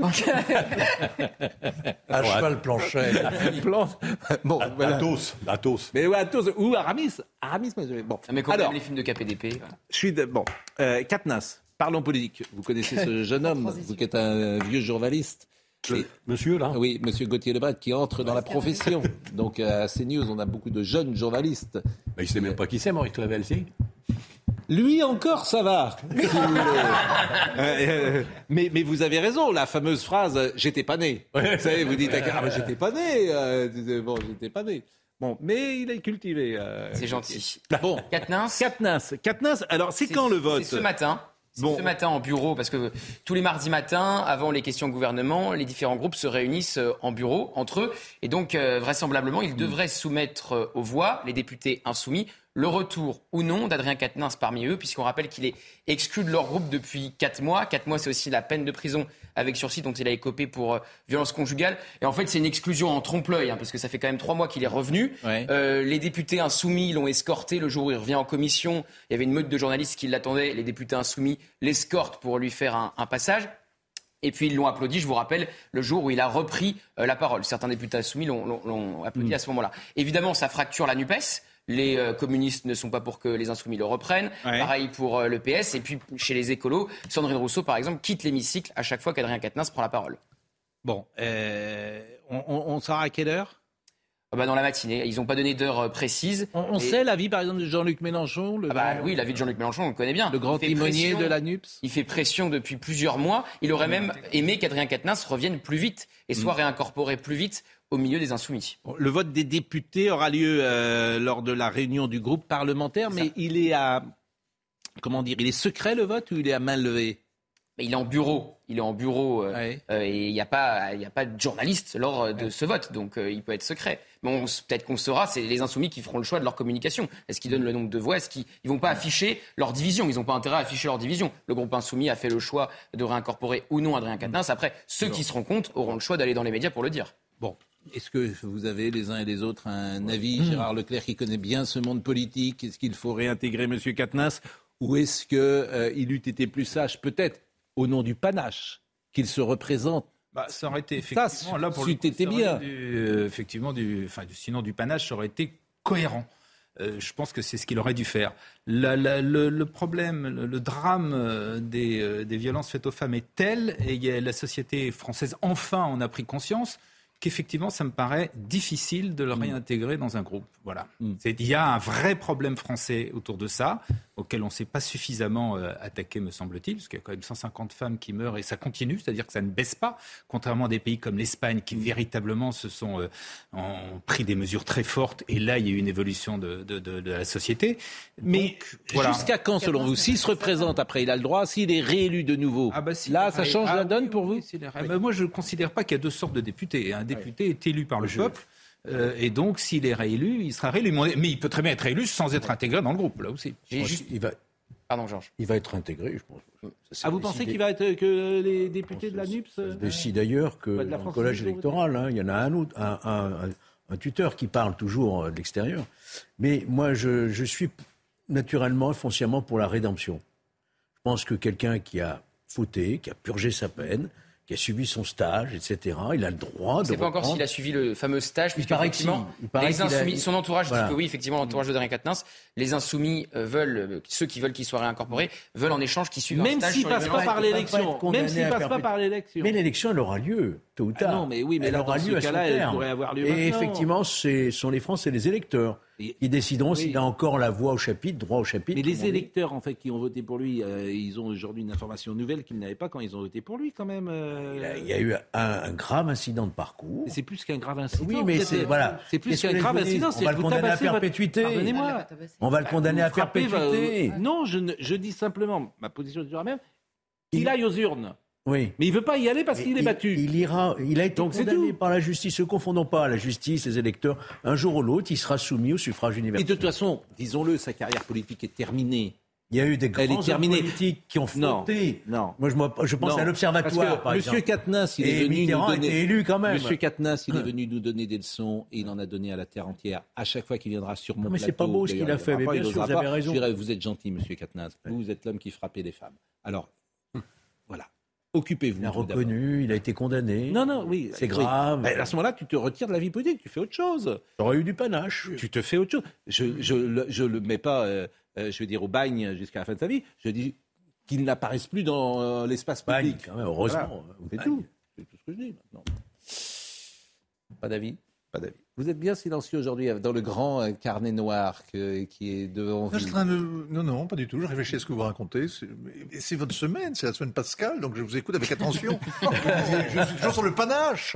À cheval planchet. [laughs] Plan- Bon, voilà. Athos, Athos. Mais ouais, Athos ou Aramis. Aramis, moi. Bon. Mais quand Alors, même les films de KPDP. voilà. je suis de... bon. Euh, Katnas, parlons politique. Vous connaissez ce [laughs] jeune homme, vous qui êtes un vieux journaliste. Et- Monsieur, là Oui, Monsieur Gauthier Lebret qui entre dans la profession. Donc à CNews, on a beaucoup de jeunes journalistes. Bah, Il sait même pas qui c'est, Maurice Clavel, si? Lui encore, ça va. si vous voulez. Euh, euh, mais, mais vous avez raison, la fameuse phrase euh, "j'étais pas né". Vous savez, vous dites ah mais j'étais pas né. euh, bon, j'étais pas né. Bon, mais il est cultivé. euh, C'est gentil. Bon, Katnins. Katnas, Katnas. Alors c'est quand le vote? C'est ce matin. Bon. ce matin en bureau, parce que tous les mardis matins, avant les questions au gouvernement, les différents groupes se réunissent en bureau entre eux. Et donc, euh, vraisemblablement, ils devraient soumettre aux voix, les députés insoumis, le retour ou non d'Adrien Quatennens parmi eux, puisqu'on rappelle qu'il est exclu de leur groupe depuis 4 mois. 4 mois, c'est aussi la peine de prison avec sursis dont il a écopé pour euh, violence conjugale. Et en fait, c'est une exclusion en trompe-l'œil, hein, parce que ça fait quand même 3 mois qu'il est revenu. Ouais. Euh, les députés insoumis l'ont escorté le jour où il revient en commission. Il y avait une meute de journalistes qui l'attendaient. Les députés insoumis l'escortent pour lui faire un, un passage. Et puis ils l'ont applaudi, je vous rappelle, le jour où il a repris euh, la parole. Certains députés insoumis l'ont- applaudi à ce moment-là. Évidemment, ça fracture la NUPES. Les euh, communistes ne sont pas pour que les insoumis le reprennent. Ouais. Pareil pour euh, le PS. Et puis chez les écolos, Sandrine Rousseau, par exemple, quitte l'hémicycle à chaque fois qu'Adrien Quatennens prend la parole. Bon, euh, on, on, on saura à quelle heure? Ah bah, dans la matinée, ils n'ont pas donné d'heure euh, précise. On, on Et- sait l'avis par exemple de Jean-Luc Mélenchon, le, Ah bah oui, la vie de Jean-Luc Mélenchon, on le connaît bien. le grand timonier pression- de la NUPS. Il fait pression depuis plusieurs mois. Il aurait même aimé qu'Adrien Quatennens revienne plus vite et soit Mm. réincorporé plus vite au milieu des insoumis. Le vote des députés aura lieu euh, lors de la réunion du groupe parlementaire, mais il est à comment dire, il est secret le vote ou il est à main levée? Mais il est en bureau. Il est en bureau euh, Ouais. euh, et il n'y a, pas- il a pas de journaliste lors de ce vote. Donc euh, il peut être secret. Mais peut-être qu'on saura, c'est les insoumis qui feront le choix de leur communication. Est-ce qu'ils donnent le nombre de voix? Est-ce qu'ils ne vont pas afficher leur division? Ils n'ont pas intérêt à afficher leur division. Le groupe insoumis a fait le choix de réincorporer ou non Adrien Quatennens. Après, ceux qui se rendent compte auront le choix d'aller dans les médias pour le dire. Bon, Est-ce que vous avez les uns et les autres un avis, Hmm. Gérard Leclerc, qui connaît bien ce monde politique? Est-ce qu'il faut réintégrer M. Katnas? Ou est-ce qu'il eût été plus sage, peut-être, au nom du panache, qu'il se représente? Bah, ça aurait été effectivement Ça, là pour c'eût le coup, été ça aurait bien. euh, effectivement du, enfin, du- sinon du panache, ça aurait été cohérent. Euh, je pense que c'est ce qu'il aurait dû faire. La- la- le, le problème, le, le drame euh, des, euh, des violences faites aux femmes est tel, et la société française enfin en a pris conscience, qu'effectivement, ça me paraît difficile de le réintégrer dans un groupe. Voilà. C'est- Il y a un vrai problème français autour de ça, auquel on ne s'est pas suffisamment euh, attaqué, me semble-t-il, parce qu'il y a quand même 150 femmes qui meurent et ça continue, c'est-à-dire que ça ne baisse pas, contrairement à des pays comme l'Espagne qui véritablement se sont euh, ont pris des mesures très fortes et là il y a eu une évolution de, de- de- de la société. Mais voilà. Jusqu'à quand, selon vous S'il se représente après, il a le droit. S'il est réélu de nouveau, là, ça change Ah la oui, donne oui, pour vous oui. Mais Moi, je ne considère pas qu'il y a deux sortes de députés. Un député est élu par le peuple. Euh, et donc, s'il est réélu, il sera réélu. Mais il peut très bien être réélu sans être intégré dans le groupe, là aussi. Pense qu'il va, Pardon, Georges. il va être intégré, je pense. Ça, Ah, vous pensez qu'il va être que les députés de la NUPS euh, décide d'ailleurs que dans le collège électoral, hein, il y en a un autre, un, un- un- un tuteur qui parle toujours euh, de l'extérieur. Mais moi, je, je suis naturellement, foncièrement pour la rédemption. Je pense que quelqu'un qui a fauté, qui a purgé sa peine, qui a suivi son stage, etc., il a le droit On de ne sait pas encore s'il a suivi le fameux stage, puisque effectivement, si. Les qu'il a- insoumis, son entourage Voilà. dit que oui, effectivement, l'entourage de Darien Quatennens, les insoumis euh, veulent, euh, ceux qui veulent qu'il soit réincorporé, veulent en échange qu'il suive un Même stage s'il les passe pas par l'élection, même s'il passe pas par l'élection. Mais l'élection, elle aura lieu, tôt ou tard. Ah non, mais oui, mais elle là, aura dans ce lieu à son cas-là, elle pourrait avoir lieu Et maintenant. effectivement, ce sont les Français, les électeurs, qui décideront Oui. s'il a encore la voix au chapitre, droit au chapitre. Mais les on dit. électeurs, en fait, qui ont voté pour lui, euh, ils ont aujourd'hui une information nouvelle qu'ils n'avaient pas quand ils ont voté pour lui, quand même. euh. Il y a eu un, un grave incident de parcours. Mais C'est plus qu'un grave incident. Oui, mais c'est êtes- voilà. C'est plus qu'un grave gens disent incident. On c'est va que le condamner à perpétuité. Pardonnez-moi. On va le condamner à perpétuité. va- Non, je, ne- je dis simplement, ma position est toujours la même, qu'il aille aux urnes. Oui. Mais il veut pas y aller parce Mais qu'il est battu. Il ira. Il a été Donc, condamné par la justice. Ne confondons pas la justice, les électeurs. Un jour ou l'autre, il sera soumis au suffrage Et universel. de toute façon, disons-le, sa carrière politique est terminée. Il y a eu des grands hommes politiques qui ont Non, fauté. non. Moi, je, je pense Non, à l'Observatoire, par Monsieur exemple. Katnas, il Et est venu Mitterrand nous donner... élu quand même. Monsieur Katnas, il est Hum. venu nous donner des leçons et il en a donné à la terre entière. À chaque fois qu'il viendra sur mon mais c'est plateau, pas beau ce qu'il a fait, mais bien sûr, vous avez raison. Je dirais, vous êtes gentil, Monsieur Katnas. Vous, vous êtes l'homme qui frappait les femmes. Alors. Occupez-vous. Il a reconnu, il a été condamné. Non, non, oui. C'est grave. À ce moment-là, tu te retires de la vie politique, tu fais autre chose. J'aurais eu du panache. Tu te fais autre chose. Je je le, je le mets pas, euh, euh, je veux dire, au bagne jusqu'à la fin de sa vie. Je dis qu'il n'apparaisse plus dans euh, l'espace Bagne, public. quand même, heureusement. Voilà. Bagne. C'est tout. C'est tout ce que je dis maintenant. Pas d'avis Pas d'avis. Vous êtes bien silencieux aujourd'hui euh, dans le grand euh, carnet noir que- qui est devant Non, je suis vous. en train de- non, non, pas du tout. Je réfléchis à ce que vous racontez. C'est votre semaine, c'est la semaine pascale, donc je vous écoute avec attention. [laughs] je, suis toujours sur le panache.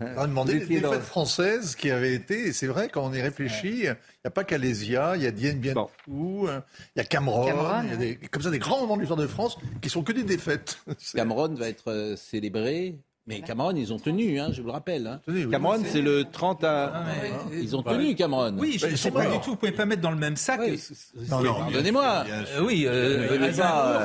Demander Vous les étiez dans- défaites françaises qui avaient été, et c'est vrai, quand on y réfléchit, il n'y a pas qu'Alésia, il y a Dien Bien Phu, il y a Cameroun, Cameroun, il y a des, comme ça des grands moments de l'histoire de France qui sont que des défaites. Cameroun va être euh, célébré. Mais Cameroun, ils ont tenu, hein, je vous le rappelle. hein. oui, Cameroun, c'est- le 30 à... Ils ont tenu, Cameroun. Oui, je ne sais pas du tout. Vous pouvez pas mettre dans le même sac. Non, non, pardonnez-moi. Euh, oui, euh,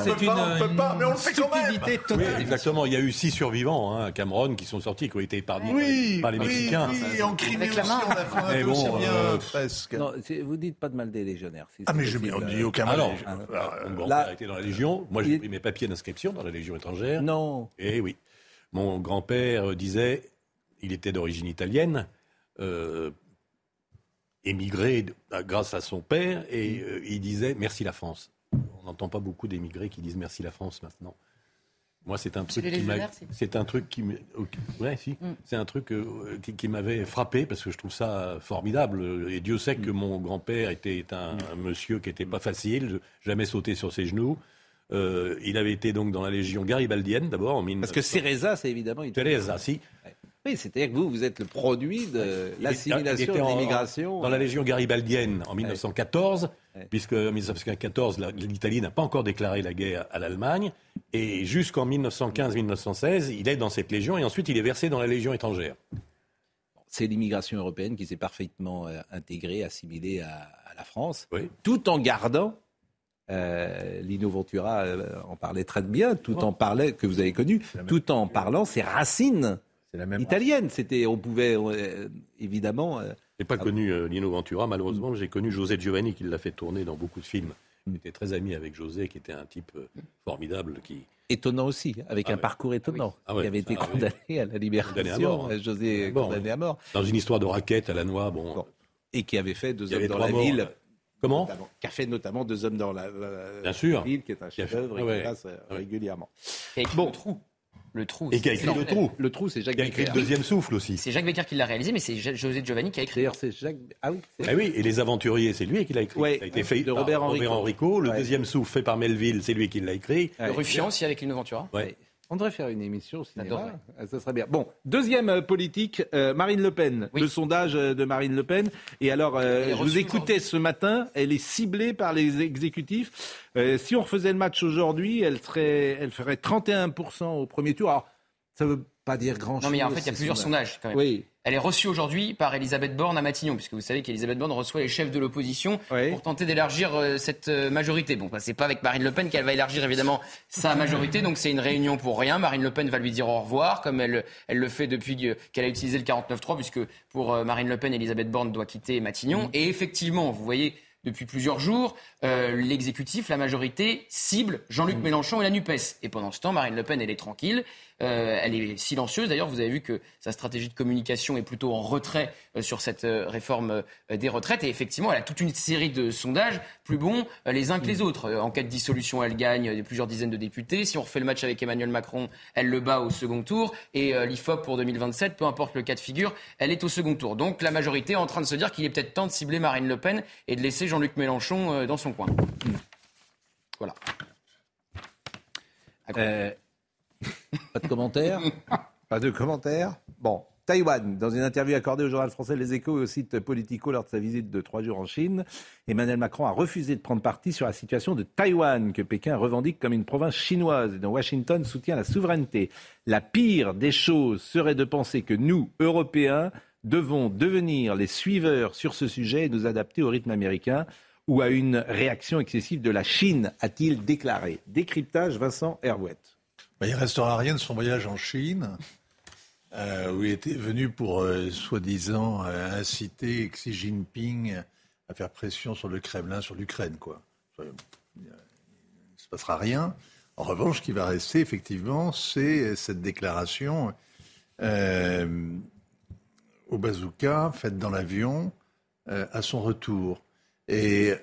c'est une, pas, on peut pas, mais on le fait quand même. stupidité Oui, totale. exactement. Il y a eu six survivants hein, à Cameroun qui sont sortis, qui ont été épargnés Oui, par les oui, Mexicains. oui, en Crimée aussi, on a, a Mais fait bon, aussi bien, euh, presque. Non, vous dites pas de mal des légionnaires. Ah, mais je- possible. on dit aucun mal. Alors, euh, mon Là- grand-père était dans la Légion. Moi, j'ai pris mes papiers d'inscription dans la Légion étrangère. Non. Et oui. Mon grand-père euh, disait, il était d'origine italienne, euh, émigré euh, grâce à son père, et euh, il disait merci la France. On n'entend pas beaucoup d'émigrés qui disent merci la France maintenant. Moi, c'est un truc qui c'est- un truc qui, ouais, si, Mm. c'est un truc euh, qui, qui m'avait frappé parce que je trouve ça formidable. Et Dieu sait que mon grand-père était un, un monsieur qui était pas facile, jamais sauté sur ses genoux. Euh, il avait été donc dans la légion garibaldienne d'abord en 19... Parce que Cereza, c'est évidemment... Teresa, si. Oui, c'est-à-dire que vous, vous êtes le produit de Il l'assimilation de l'immigration. Dans la Légion garibaldienne en 1914, Ouais. puisque en 1914, la- l'Italie n'a pas encore déclaré la guerre à l'Allemagne. Et jusqu'en 1915-1916, il est dans cette Légion et ensuite il est versé dans la Légion étrangère. C'est l'immigration européenne qui s'est parfaitement euh, intégrée, assimilée à, à la France, tout en gardant, euh, Lino Ventura euh, en parlait très bien, tout en parlait, que vous avez connu, tout en parlant ses racines la même italienne. C'était, on pouvait euh, évidemment. euh, J'ai pas connu euh, Lino Ventura, malheureusement. J'ai connu José Giovanni qui l'a fait tourner dans beaucoup de films. Il était très ami avec José, qui était un type formidable. Qui... étonnant aussi, avec Ah un ouais. parcours étonnant. Ah qui avait été oui. condamné à la libération. Condamné à mort, hein. José condamné à mort. Dans une histoire de raquette à la noix, bon. Et qui avait fait deux Il hommes dans la morts, ville. Comment Notamment- Qui a fait notamment deux hommes dans la, la- Bien sûr. ville, qui est un chef-d'œuvre et ouais. qui passe euh, régulièrement. Et écrit Bon. le trou. Le trou. Et qui a c'est écrit le trou. Le trou, c'est Jacques Qui a écrit le Becker. deuxième souffle aussi. C'est Jacques Becker qui l'a réalisé, mais c'est Jo- José Giovanni qui a écrit. D'ailleurs, c'est Jacques. Ah oui. c'est- Ah oui, et Les Aventuriers, c'est lui qui l'a écrit. Ouais, ça a été fait de par Robert Enrico. Enrico. Le Ouais. deuxième souffle fait par Melville, c'est lui qui l'a écrit. Le Ruffian aussi avec Lino Ventura. Ouais. On devrait faire une émission au cinéma. Ah, Ça serait bien. Bon, deuxième euh, politique, euh, Marine Le Pen. Oui. Le sondage euh, de Marine Le Pen. Et alors, euh, je vous écoutais ce matin, elle est ciblée par les exécutifs. Euh, si on refaisait le match aujourd'hui, elle, serait, elle ferait 31% au premier tour. Alors, ça veut pas dire grand-chose. Non, mais en fait, il y a plusieurs sondages quand même. Oui. Elle est reçue aujourd'hui par Elisabeth Borne à Matignon, puisque vous savez qu'Elisabeth Borne reçoit les chefs de l'opposition Oui. pour tenter d'élargir euh, cette euh, majorité. Bon, bah, c'est pas avec Marine Le Pen qu'elle va élargir évidemment sa majorité, donc c'est une réunion pour rien. Marine Le Pen va lui dire au revoir, comme elle, elle le fait depuis que- qu'elle a utilisé le 49-3, puisque pour euh, Marine Le Pen, Elisabeth Borne doit quitter Matignon. Et effectivement, vous voyez, depuis plusieurs jours, euh, l'exécutif, la majorité, cible Jean-Luc Mélenchon et la NUPES. Et pendant ce temps, Marine Le Pen, elle est tranquille. Euh, elle est silencieuse. D'ailleurs, vous avez vu que sa stratégie de communication est plutôt en retrait euh, sur cette euh, réforme des retraites. Et effectivement, elle a toute une série de sondages plus bons les uns que les autres. Euh, en cas de dissolution, elle gagne plusieurs dizaines de députés. Si on refait le match avec Emmanuel Macron, elle le bat au second tour. Et l'IFOP pour 2027, peu importe le cas de figure, elle est au second tour. Donc la majorité est en train de se dire qu'il est peut-être temps de cibler Marine Le Pen et de laisser Jean-Luc Mélenchon dans son coin. Voilà. Pas de commentaires [laughs] Pas de commentaires Bon. Taïwan, dans une interview accordée au journal français Les Échos et au site Politico lors de sa visite de trois jours en Chine, Emmanuel Macron a refusé de prendre parti sur la situation de Taïwan, que Pékin revendique comme une province chinoise et dont Washington soutient la souveraineté. La pire des choses serait de penser que nous, Européens, devons devenir les suiveurs sur ce sujet et nous adapter au rythme américain ou à une réaction excessive de la Chine, a-t-il déclaré. Décryptage Vincent Herouette. Ben, il ne restera rien de son voyage en Chine, euh, où il était venu pour, euh, soi-disant, euh, inciter Xi Jinping à faire pression sur le Kremlin, sur l'Ukraine. quoi. Il ne se passera rien. En revanche, ce qui va rester, effectivement, c'est cette déclaration au bazooka, faite dans l'avion, à son retour. Et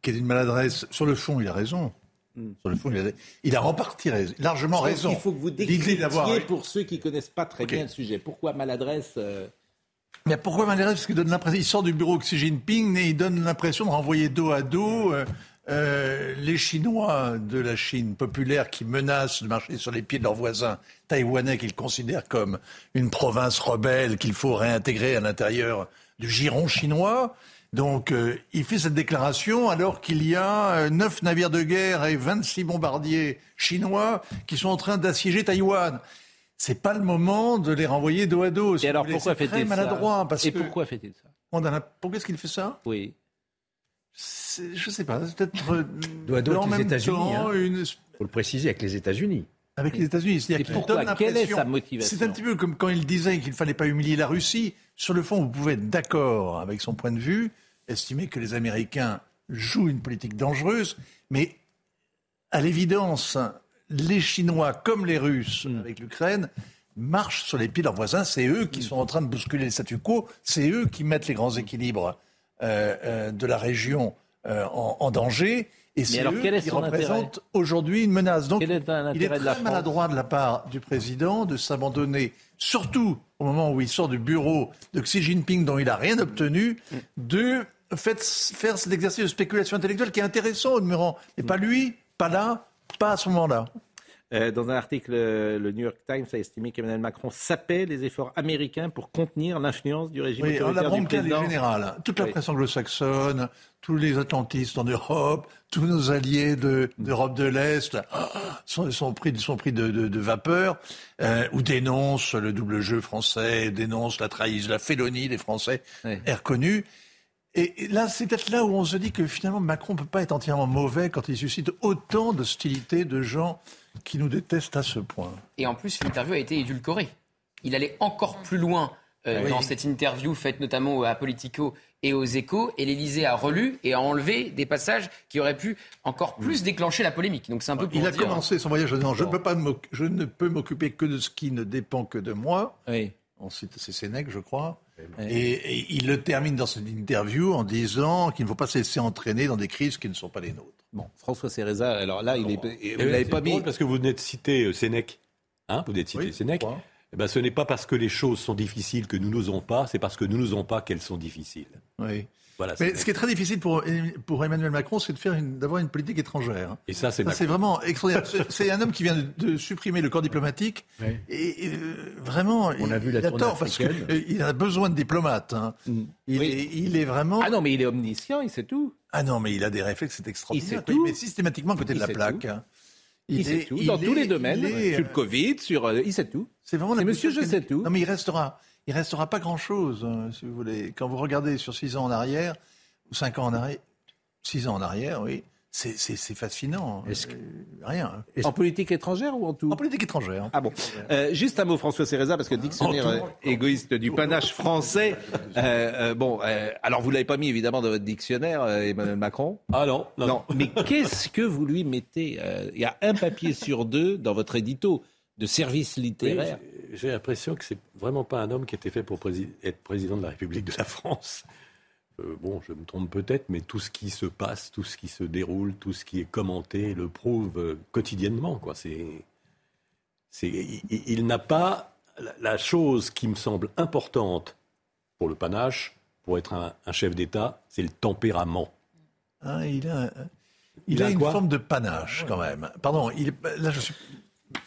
qui est une maladresse. Sur le fond, il a raison. Sur le fond, il a, il a en partie raison, largement raison. qu'il faut que vous décryptiez pour ceux qui ne connaissent pas très bien le sujet. Pourquoi maladresse euh, Mais pourquoi maladresse? Parce qu'il donne l'impression, il sort du bureau Xi Jinping et il donne l'impression de renvoyer dos à dos euh, euh, les Chinois de la Chine populaire qui menacent de marcher sur les pieds de leurs voisins taïwanais qu'ils considèrent comme une province rebelle qu'il faut réintégrer à l'intérieur du giron chinois. Donc, euh, il fait cette déclaration alors qu'il y a euh, neuf navires de guerre et 26 bombardiers chinois qui sont en train d'assiéger Taïwan. C'est pas le moment de les renvoyer dos à dos. si Et alors pourquoi fait-il ça maladroit parce Et que pourquoi fait-il ça on en a- Pourquoi est-ce qu'il fait ça Oui. Je sais pas. Peut-être euh, [laughs] Dos à dos avec les États-Unis. hein. une- faut le préciser avec les États-Unis. avec les États-Unis. C'est-à-dire Et qu'il pourquoi? Donne Quelle est l'impression- sa motivation? C'est un petit peu comme quand il disait qu'il ne fallait pas humilier la Russie. Sur le fond, vous pouvez être d'accord avec son point de vue, estimer que les Américains jouent une politique dangereuse, mais à l'évidence, les Chinois comme les Russes Hmm. avec l'Ukraine marchent sur les pieds de leurs voisins. C'est eux qui sont en train de bousculer le statu quo. C'est eux qui mettent les grands équilibres euh, euh, de la région euh, en, en danger. Et c'est eux quel est qui représentent aujourd'hui une menace. Donc, Quel est un il est intérêt de la très maladroit de la part du président de s'abandonner, surtout au moment où il sort du bureau de Xi Jinping dont il n'a rien obtenu, de faire cet exercice de spéculation intellectuelle qui est intéressant au demeurant. Mais pas lui, pas là, pas à ce moment-là. Euh, Dans un article, euh, le New York Times a estimé qu'Emmanuel Macron sapait les efforts américains pour contenir l'influence du régime Oui, la autoritaire du elle est président. générale. hein. Toute la Oui. presse anglo-saxonne, tous les atlantistes en Europe, tous nos alliés de- d'Europe de, l'Est là, sont, sont pris, sont pris de, de- de vapeur euh, ou dénoncent le double jeu français, dénoncent la trahison, la félonie des Français est reconnue. Et et là, c'est peut-être là où on se dit que finalement Macron ne peut pas être entièrement mauvais quand il suscite autant d'hostilité de gens qui nous détestent à ce point. Et en plus, l'interview a été édulcorée. il allait encore plus loin euh, Oui. dans cette interview faite notamment à Politico et aux Échos, et l'Élysée a relu et a enlevé des passages qui auraient pu encore plus déclencher la polémique. Donc c'est un peu pour Il a dire- commencé son voyage en disant je, ne peux pas m'oc- je ne peux m'occuper que de ce qui ne dépend que de moi. Ensuite, c'est Sénèque, je crois. Et, et il le termine dans cette interview en disant qu'il ne faut pas se laisser entraîner dans des crises qui ne sont pas les nôtres. Bon, François Céréza, alors là, il est, Eh vous oui, l'avez c'est pas mis. drôle parce que vous venez de citer euh, Sénèque. Hein, vous venez de citer Sénèque. Eh ben, ce n'est pas parce que les choses sont difficiles que nous n'osons pas, c'est parce que nous n'osons pas qu'elles sont difficiles. Oui. Voilà, Mais ce qui est très difficile pour, pour Emmanuel Macron, c'est de faire une- d'avoir une politique étrangère. Et ça, c'est vraiment extraordinaire. C'est- un homme qui vient de, de supprimer le corps diplomatique. Et, euh, vraiment, On a il, vu la il a tort parce qu'il a besoin de diplomates. hein. Il, est, il est vraiment. Ah non, mais il est omniscient, il sait tout. Ah non, mais il a des réflexes, c'est extraordinaire. Il sait tout. met systématiquement à côté Il de la plaque. tout. hein. Il, sait tout, il dans tous les domaines, il est, sur le euh, Covid, sur, euh, il sait tout. C'est vraiment la monsieur, je sais tout. Non, mais il restera, il restera pas grand-chose, hein, si vous voulez. Quand vous regardez sur six ans en arrière, ou cinq ans en arrière, six ans en arrière, oui, c'est, c'est, c'est fascinant. Euh, Rien. En politique étrangère ou en tout? En politique étrangère. Ah bon. Euh, juste un mot, François Céréza, parce que dictionnaire euh, égoïste du panache français. euh, euh, bon, euh, alors vous l'avez pas mis évidemment dans votre dictionnaire, euh, Emmanuel Macron? Ah non, non. Mais qu'est-ce que vous lui mettez Euh, Il y a un papier sur deux dans votre édito de service littéraire. j'ai- J'ai l'impression que c'est vraiment pas un homme qui était fait pour prési- être président de la République de la France. Euh, bon, je me trompe peut-être, mais tout ce qui se passe, tout ce qui se déroule, tout ce qui est commenté le prouve euh, quotidiennement. Quoi. C'est, c'est, il, n'a pas la, la chose qui me semble importante pour le panache, pour être un, un chef d'État, c'est le tempérament. Hein, il a, il Il a a une forme de panache quand même. Pardon, il, là, je suis,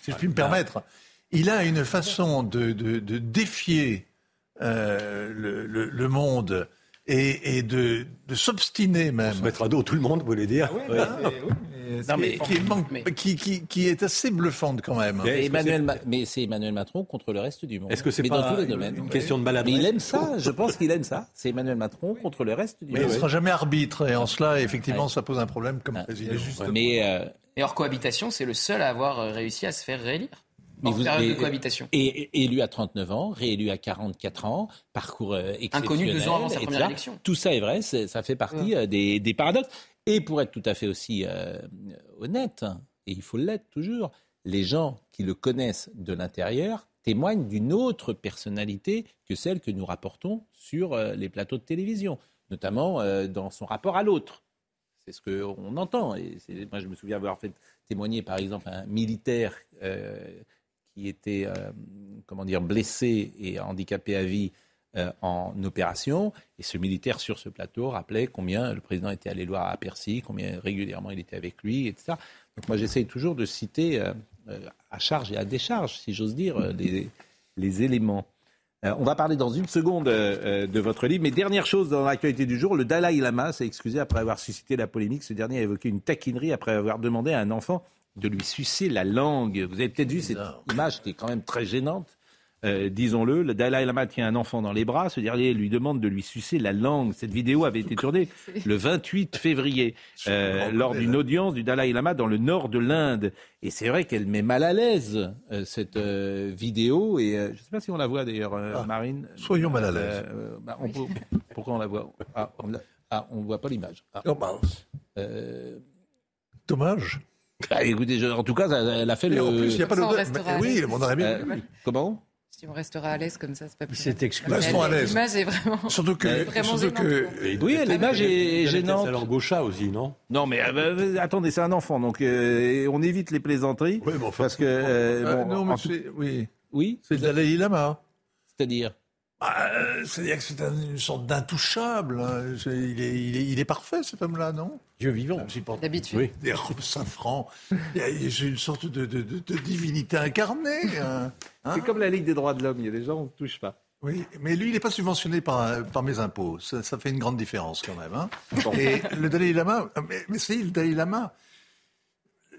si je puis me permettre, il a une façon de, de- de défier euh, le, le- le monde et, et de, de s'obstiner même. Se mettre à dos tout le monde, vous voulez dire Non, mais qui, manque- qui, qui- qui est assez bluffante quand même. Mais, Emmanuel Ma- mais c'est Emmanuel Macron contre le reste du monde. Est-ce que c'est pas dans tous les une- domaines. une question de maladresse Mais il aime ça. Je pense qu'il aime ça. C'est Emmanuel Macron contre le reste du Mais il ne monde. sera jamais arbitre et en cela, effectivement, Ouais. ça pose un problème comme président. Mais euh, Et hors cohabitation, c'est le seul à avoir euh, réussi à se faire réélire. Hors vous- période de cohabitation. Et, et- élu à 39 ans, réélu à 44 ans, parcours euh, exceptionnel. deux ans avant sa première élection. Tout ça est vrai, ça fait partie euh, des, des paradoxes. Et pour être tout à fait aussi euh, honnête, et il faut l'être toujours, les gens qui le connaissent de l'intérieur témoignent d'une autre personnalité que celle que nous rapportons sur euh, les plateaux de télévision, notamment euh, dans son rapport à l'autre. C'est ce qu'on entend. Et moi, je me souviens avoir fait témoigner, par exemple, un militaire qui était, euh, comment dire, blessé et handicapé à vie euh, en opération. Et ce militaire sur ce plateau rappelait combien le président était allé voir à Percy, combien régulièrement il était avec lui, etc. Donc moi, j'essaye toujours de citer euh, à charge et à décharge, si j'ose dire, les, les éléments. On va parler dans une seconde de votre livre. Mais dernière chose dans l'actualité du jour, le Dalai Lama s'est excusé après avoir suscité la polémique. Ce dernier a évoqué une taquinerie après avoir demandé à un enfant de lui sucer la langue. Vous avez peut-être vu cette image qui est quand même très gênante. Euh, disons-le, le Dalai Lama tient un enfant dans les bras, ce dernier lui demande de lui sucer la langue. Cette vidéo avait été tournée le 28 février euh, lors d'une audience du Dalai Lama dans le nord de l'Inde. Et c'est vrai qu'elle met mal à l'aise euh, cette euh, vidéo. Et euh, je ne sais pas si on la voit d'ailleurs, euh, Marine. soyons mal à l'aise. Euh, bah, on peut- pourquoi on la voit? Ah, on ne voit pas l'image. Ah. Euh, Dommage. Bah, [laughs] écoutez, je- en tout cas, elle a fait Et le. en plus, il n'y a pas à Oui, on aurait bien Euh. Comment? Si on restera à l'aise comme ça, c'est pas plus. s'est mal. exclu. Mais Restons à l'aise. L'image est vraiment. [laughs] Surtout que, Vraiment surtout que Oui, l'image est gênante. Leur gaucha aussi, non? Non, mais euh, bah, attendez, c'est un enfant, donc euh, on évite les plaisanteries. Oui, mais enfin, parce que. euh, Ah, bon, non, mais tout- c'est, oui, Oui c'est le Dalai Lama. C'est-à-dire? Ah, euh, c'est-à-dire que c'est un- une sorte d'intouchable. hein. Il, est, il, est, il est parfait, cet homme-là, non? Dieu vivant. Même s'il porte D'habitude. Oui. [laughs] Des robes safran. Il y a- il y a une sorte de, de- de- de divinité incarnée. hein. Hein C'est comme la Ligue des droits de l'homme, il y a des gens, on ne touche pas. Oui, mais lui, il n'est pas subventionné par, par mes impôts. Ça, ça fait une grande différence quand même. hein. Et le Dalai Lama, mais, mais c'est le Dalai Lama.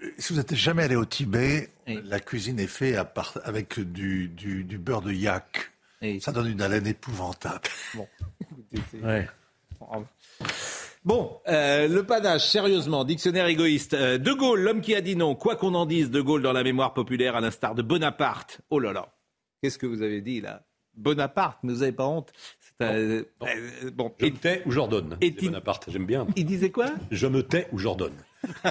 euh, Si vous n'êtes jamais allé au Tibet, Oui. la cuisine est faite à part- avec du, du, du beurre de yak. Et- Ça donne une haleine épouvantable. Ouais. Bon, euh, le panache, sérieusement, dictionnaire égoïste. Euh, de Gaulle, l'homme qui a dit non, quoi qu'on en dise, De Gaulle dans la mémoire populaire, à l'instar de Bonaparte. Oh là là. Qu'est-ce que vous avez dit là? Bonaparte, mais vous n'avez pas honte? Euh, bon, Je me tais ou j'ordonne. Et Bonaparte, j'aime bien. Il disait quoi? Je me tais ou j'ordonne. [laughs]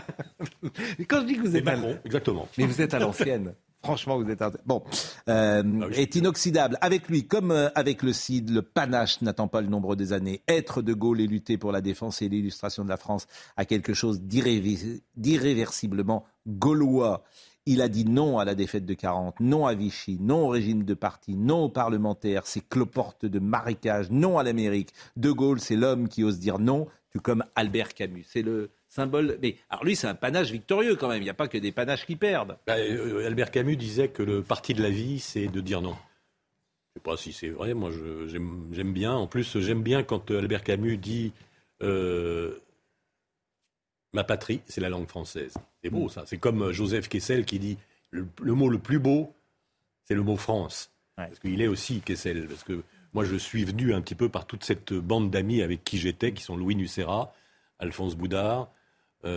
quand je dis que vous êtes Macron, exactement. Mais vous êtes à l'ancienne. Franchement, vous êtes bon. Euh, ah est inoxydable. Avec lui, comme euh, avec le CID, le panache n'attend pas le nombre des années. Être de Gaulle et lutter pour la défense et l'illustration de la France a quelque chose d'irréversiblement gaulois. Il a dit non à la défaite de 40, non à Vichy, non au régime de parti, non aux parlementaires, ces cloportes de marécage, non à l'Amérique. De Gaulle, c'est l'homme qui ose dire non, tout comme Albert Camus. C'est le symbole. Mais alors lui, c'est un panache victorieux quand même. Il n'y a pas que des panaches qui perdent. Bah, euh, Albert Camus disait que le parti de la vie, c'est de dire non. Je ne sais pas si c'est vrai. Moi, j'aime bien. En plus, j'aime bien quand euh, Albert Camus dit euh, Ma patrie, c'est la langue française. C'est beau, ça. C'est comme euh, Joseph Kessel qui dit le, mot le plus beau, c'est le mot France. Parce qu'il est aussi Kessel. Parce que moi, je suis venu un petit peu par toute cette bande d'amis avec qui j'étais, qui sont Louis Nucera, Alphonse Boudard, euh,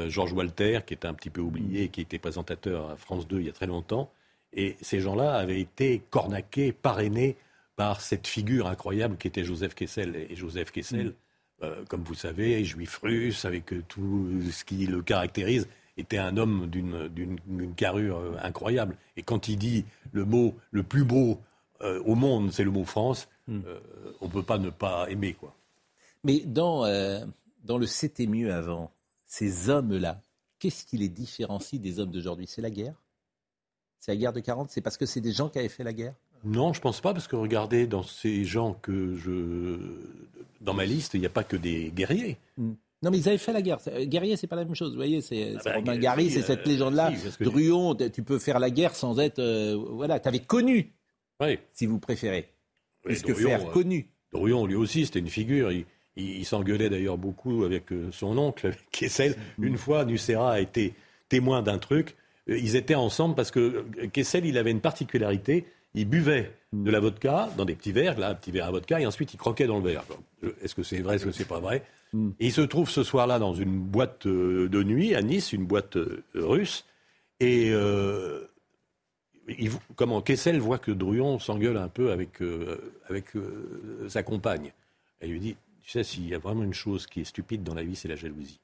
Georges Walter, qui est un petit peu oublié, qui était présentateur à France 2 il y a très longtemps. Et ces gens-là avaient été cornaqués, parrainés par cette figure incroyable qui était Joseph Kessel. Et Joseph Kessel, mm. Euh, comme vous savez, juif russe, avec euh, tout ce qui le caractérise, était un homme d'une carrure euh, incroyable. Et quand il dit le mot le plus beau au monde, c'est le mot France, hmm. on ne peut pas ne pas aimer. quoi. Mais dans, dans le C'était mieux avant, ces hommes-là, qu'est-ce qui les différencie des hommes d'aujourd'hui? C'est la guerre? C'est la guerre de 40 C'est parce que c'est des gens qui avaient fait la guerre? Non, je pense pas, parce que regardez, dans ces gens que je. Dans ma liste, il n'y a pas que des guerriers. Hmm. Non, mais ils avaient fait la guerre. Guerrier, c'est pas la même chose. Vous voyez, c'est ah bah, Romain Gary, c'est cette euh, légende-là. Druon, tu peux faire la guerre sans être. Euh, voilà, tu avais connu, si vous préférez. Plus que faire euh, connu. Druon, lui aussi, c'était une figure. Il, s'engueulait d'ailleurs beaucoup avec son oncle, Kessel. Hmm. Une fois, Nucera a été témoin d'un truc. Ils étaient ensemble parce que Kessel, il avait une particularité il buvait de la vodka dans des petits verres, là, un petit verre à vodka, et ensuite il croquait dans le verre. Est-ce que c'est vrai, est-ce que c'est pas vrai. Et il se trouve ce soir-là dans une boîte euh, de nuit à Nice, une boîte euh, russe, et euh, comment Kessel voit que Druon s'engueule un peu avec, avec sa compagne. Elle lui dit, tu sais, s'il y a vraiment une chose qui est stupide dans la vie, c'est la jalousie.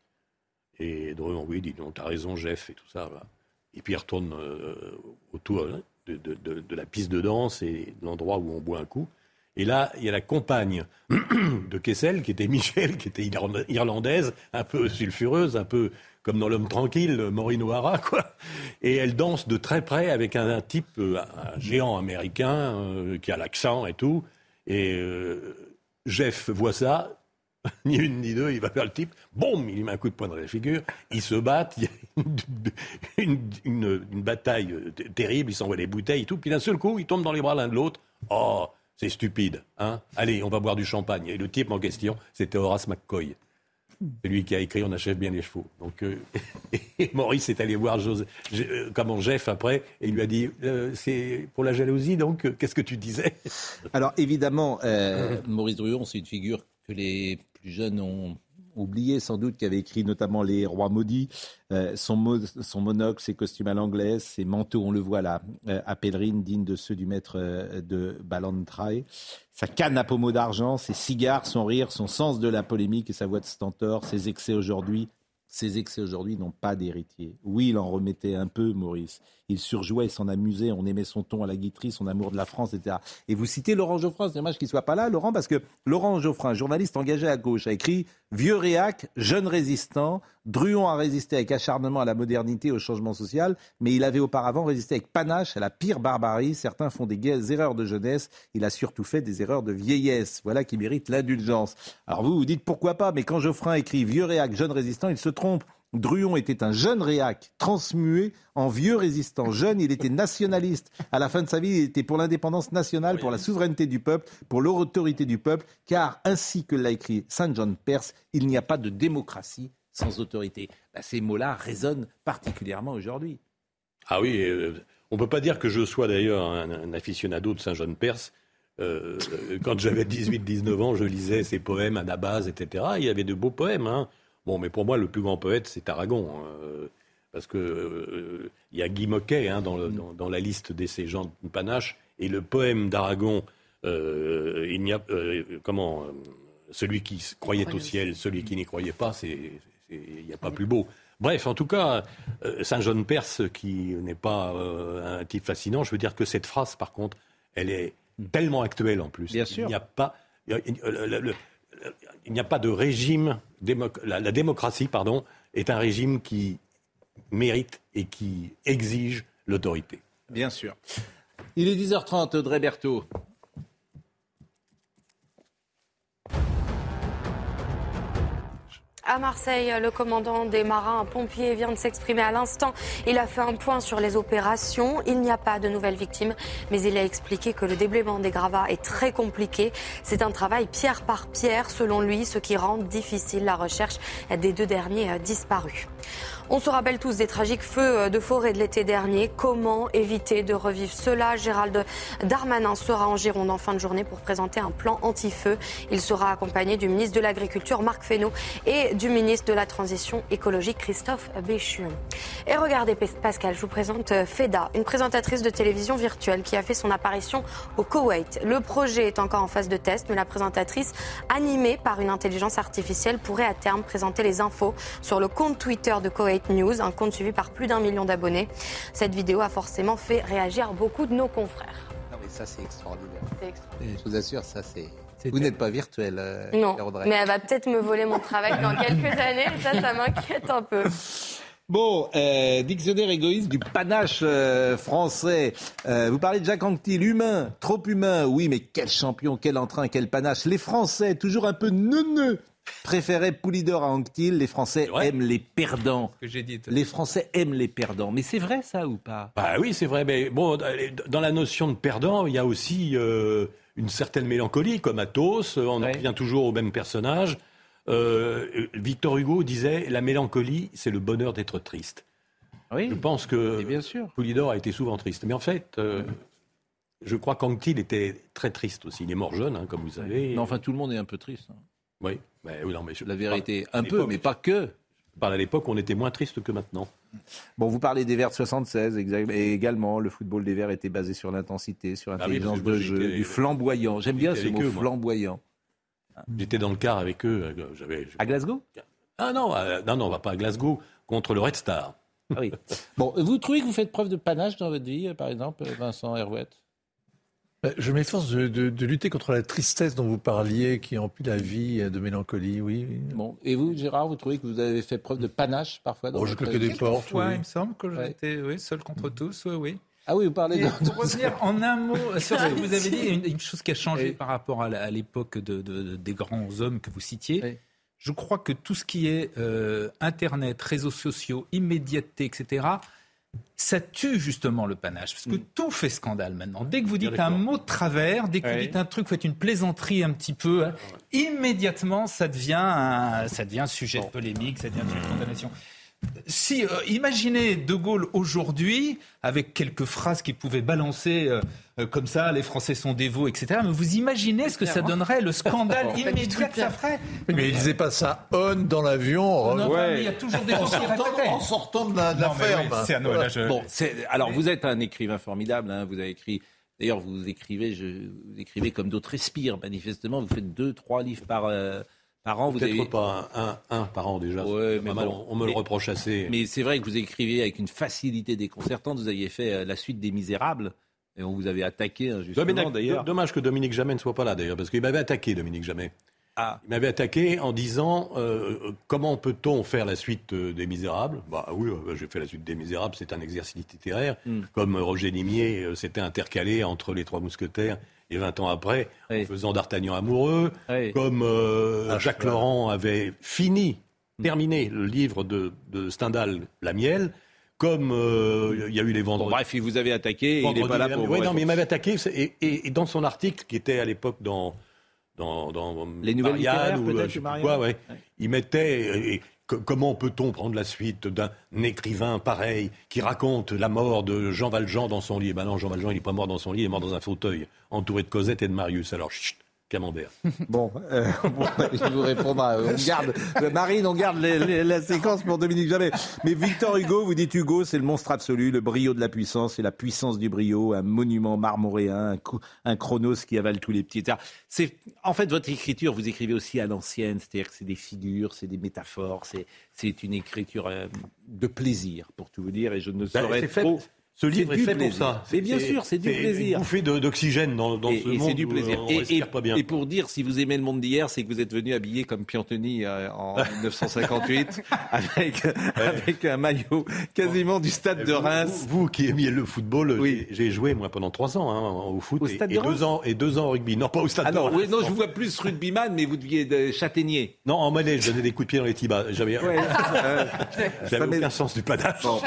Et Druon, oui, dit, non, t'as raison, Jeff, et tout ça. Et puis il retourne autour. Hein de, la piste de danse et de l'endroit où on boit un coup. Et là, il y a la compagne [clears throat] de Kessel, qui était Michel, qui était irlandaise, un peu sulfureuse, un peu comme dans L'homme tranquille, Maureen O'Hara, quoi. Et elle danse de très près avec un, type, euh, un géant américain, euh, qui a l'accent et tout. Et euh, Jeff voit ça, [laughs] ni une ni deux, il va faire le type, boum, il lui met un coup de poing dans la figure, ils se battent, [laughs] il y a une, bataille euh, terrible, ils s'envoient des bouteilles et tout, puis d'un seul coup, ils tombent dans les bras l'un de l'autre, oh, c'est stupide, hein allez, on va boire du champagne. Et le type en question, c'était Horace McCoy. Celui qui a écrit On achève bien les chevaux. Donc, euh, [laughs] Maurice est allé voir José, euh, comment Jeff après et il lui a dit C'est pour la jalousie, donc qu'est-ce que tu disais? Alors évidemment, Maurice Druon, c'est une figure que les plus jeunes ont oublié sans doute, qui avait écrit notamment Les Rois Maudits, euh, son, son, monocle, ses costumes à l'anglaise, ses manteaux, on le voit là, euh, à pèlerine, digne de ceux du maître euh, de Ballantrae, sa canne à pommeau d'argent, ses cigares, son rire, son sens de la polémique et sa voix de stentor, ses excès aujourd'hui, ses excès aujourd'hui n'ont pas d'héritier. Oui, il en remettait un peu, Maurice. Il surjouait, il s'en amusait, on aimait son ton à la guiterie, son amour de la France, etc. Et vous citez Laurent Geoffrin, c'est dommage qu'il ne soit pas là, Laurent, parce que Laurent Geoffrin, journaliste engagé à gauche, a écrit Vieux réac, jeune résistant, Druon a résisté avec acharnement à la modernité, au changement social, mais il avait auparavant résisté avec panache à la pire barbarie. Certains font des erreurs de jeunesse, il a surtout fait des erreurs de vieillesse. Voilà qui mérite l'indulgence. Alors vous, vous dites pourquoi pas, mais quand Geoffrin écrit Vieux réac, jeune résistant, il se trompe. Druon était un jeune réac, transmué en vieux résistant. Jeune, il était nationaliste. À la fin de sa vie, il était pour l'indépendance nationale, pour la souveraineté du peuple, pour l'autorité du peuple, car, ainsi que l'a écrit Saint John Perse, il n'y a pas de démocratie sans autorité. Bah, ces mots-là résonnent particulièrement aujourd'hui. Ah oui, euh, on ne peut pas dire que je sois d'ailleurs un, aficionado de Saint John Perse. Euh, quand j'avais 18-19 ans, je lisais ses poèmes, Anabase, etc. Il y avait de beaux poèmes. Hein. Bon, mais pour moi, le plus grand poète, c'est Aragon. Hein, parce que euh, il y a Guy Moquet hein, dans, la liste de ces gens de panache, Et le poème d'Aragon, euh, il n'y a euh, comment euh, celui qui croyait au ciel, celui qui n'y croyait pas, il n'y a pas plus beau. Bref, en tout cas, euh, Saint John Perse, qui n'est pas euh, un type fascinant, je veux dire que cette phrase, par contre, elle est tellement actuelle en plus. Bien sûr. Il n'y a pas, le- le- il n'y a pas de régime. la démocratie, pardon, est un régime qui mérite et qui exige l'autorité. Bien sûr. Il est 10h30, Audrey Berthaud. À Marseille, le commandant des marins pompiers vient de s'exprimer à l'instant. Il a fait un point sur les opérations. Il n'y a pas de nouvelles victimes, mais il a expliqué que le déblaiement des gravats est très compliqué. C'est un travail pierre par pierre, selon lui, ce qui rend difficile la recherche des deux derniers disparus. On se rappelle tous des tragiques feux euh, de forêt de l'été dernier. Comment éviter de revivre cela? Gérald Darmanin sera en Gironde en fin de journée pour présenter un plan anti-feu. Il sera accompagné du ministre de l'Agriculture Marc Fesneau et du ministre de la Transition écologique Christophe Béchu. Et regardez Pascal, je vous présente euh, Feda, une présentatrice de télévision virtuelle qui a fait son apparition au Koweït. Le projet est encore en phase de test, mais la présentatrice, animée par une intelligence artificielle, pourrait à terme présenter les infos sur le compte Twitter de Koweït News, un compte suivi par plus d'un million d'abonnés. Cette vidéo a forcément fait réagir beaucoup de nos confrères. Non, mais ça, c'est extraordinaire. Je vous assure, ça, c'est. Vous n'êtes pas virtuel, euh, Non, mais elle va peut-être me voler mon travail dans [laughs] quelques années. et Ça, ça m'inquiète un peu. Bon, euh, dictionnaire égoïste du panache euh, français. Euh, vous parlez de Jacques Anquetil, humain, trop humain. Oui, mais quel champion, quel entrain, quel panache. Les Français, toujours un peu neuneux, préféraient Poulidor à Anquetil. Les Français aiment les perdants. que j'ai dit. Les Français aiment les perdants. Mais c'est vrai ça ou pas? Bah oui, c'est vrai. Mais bon, dans la notion de perdant, il y a aussi euh, une certaine mélancolie, comme Athos. On en revient toujours au même personnage. Euh, Victor Hugo disait la mélancolie, c'est le bonheur d'être triste. Oui. Je pense que bien sûr. Poulidor a été souvent triste. Mais en fait, euh, je crois qu'Anquetil était très triste aussi. Il est mort jeune, hein, comme vous savez. Mais enfin, tout le monde est un peu triste. hein. Oui, mais, oui, non, mais je- La vérité, un peu, mais pas que. parle à l'époque, on était moins triste que maintenant. Bon, vous parlez des Verts de 76, exa- et également, le football des Verts était basé sur l'intensité, sur Ah oui, l'intelligence de jeu, du flamboyant. J'aime bien ce mot, eux, flamboyant. J'étais dans le car avec eux. euh, J'avais, À Glasgow? Ah non, euh, non, non, on va pas à Glasgow contre le Red Star. Ah oui. [laughs] Bon, vous trouvez que vous faites preuve de panache dans votre vie, par exemple, Vincent Herouette Ben, Je m'efforce de, de- de lutter contre la tristesse dont vous parliez, qui emplit la vie de mélancolie, oui. Bon, et vous, Gérard, vous trouvez que vous avez fait preuve de panache parfois dans Bon, je votre claquais des portes, Ouais, oui. il me semble que Ouais. j'étais oui, seul contre tous, oui, oui. Ah oui, vous parlez de... pour revenir [laughs] en un mot sur ce que vous avez dit, il y a une, [laughs] une chose qui a changé Oui. par rapport à l'époque de, de- des grands hommes que vous citiez. Oui. Je crois que tout ce qui est euh, Internet, réseaux sociaux, immédiateté, etc., ça tue justement le panache. Parce que tout fait scandale maintenant. Dès que vous dites un mot de travers, dès que vous dites un truc, vous faites une plaisanterie un petit peu, hein, immédiatement ça devient un, ça devient un sujet de polémique, ça devient un sujet de condamnation. Si, euh, imaginez De Gaulle aujourd'hui, avec quelques phrases qu'il pouvait balancer euh, euh, comme ça, les Français sont veaux, etc. Mais vous imaginez ce que ça donnerait, le scandale [laughs] immédiat que ça ferait mais il disait pas ça on dans l'avion. Non, mais Il y a toujours des gens qui répétaient. en sortant de la, de la Non, ferme. oui, un- là, je- Bon, c'est- alors vous êtes un écrivain formidable, hein, vous avez écrit... D'ailleurs, vous écrivez, je, vous écrivez comme d'autres respirent, manifestement. Vous faites deux, trois livres par, euh, par an. Vous Peut-être avez... pas un, un, un par an déjà. Ouais, mais mal, bon. on, on me le reproche assez. Mais c'est vrai que vous écrivez avec une facilité déconcertante. Vous aviez fait euh, la suite des Misérables et on vous avait attaqué hein, justement Dominique- d'ailleurs. Dommage que Dominique Jamais ne soit pas là d'ailleurs, parce qu'il m'avait attaqué, Dominique Jamais. Ah. Il m'avait attaqué en disant euh, euh, comment peut-on faire la suite euh, des Misérables? Bah oui, euh, j'ai fait la suite des Misérables, c'est un exercice littéraire, Hmm. comme Roger Nimier s'était intercalé entre les Trois Mousquetaires et 20 ans après, Oui. en faisant d'Artagnan amoureux, Oui. comme euh, Ah, Jacques. Laurent avait fini, Hmm. terminé le livre de, de Stendhal, La Miel, comme euh, il y a eu les Bon, Vendredis. bref, il vous avait attaqué et il n'est Vendredi pas là pour vous non, mais il m'avait attaqué et, et- et dans son article qui était à l'époque dans dans, dans Les nouvelles Marianne ou, euh, je sais quoi, ouais. Ouais. Il mettait et co- comment peut-on prendre la suite d'un écrivain pareil qui raconte la mort de Jean Valjean dans son lit? Eh Ben non, Jean Valjean il est pas mort dans son lit, il est mort dans un fauteuil entouré de Cosette et de Marius. Alors chut, Camembert. [laughs] Bon, euh, [laughs] bon, je vous répondrai. On garde, euh, Marine, on garde les- les- la séquence pour Dominique Jamais. Mais Victor Hugo, vous dites Hugo, c'est le monstre absolu, le brio de la puissance, c'est la puissance du brio, un monument marmoréen, un, chronos qui avale tous les petits. C'est, en fait, votre écriture, vous écrivez aussi à l'ancienne, c'est-à-dire que c'est des figures, c'est des métaphores, c'est, une écriture euh, de plaisir, pour tout vous dire, et je ne Ben, saurais c'est fait-. Ce livre C'est est du fait pour plaisir. ça. C'est bien sûr, c'est du plaisir. Une bouffée de- d'oxygène dans, dans et, ce et monde c'est du où, plaisir. euh, on et, respire et- pas bien. et pour dire, si vous aimez le monde d'hier, c'est que vous êtes venu habillé comme Piantoni euh, en [laughs] 1958, avec, avec un maillot quasiment du stade de Reims. Vous, vous qui aimiez le football, j'ai- j'ai joué moi pendant trois ans hein, au foot Au et, stade et de deux Reims ans et deux ans au rugby. Non, pas au stade Ah de non, Reims. oui, non, je vous vois plus rugbyman, mais vous deviez de châtaignier. Non, en Malais, je donnais des coups de pied dans les tibas. J'avais Ouais. [laughs] Euh, aucun sens du panache. Bon.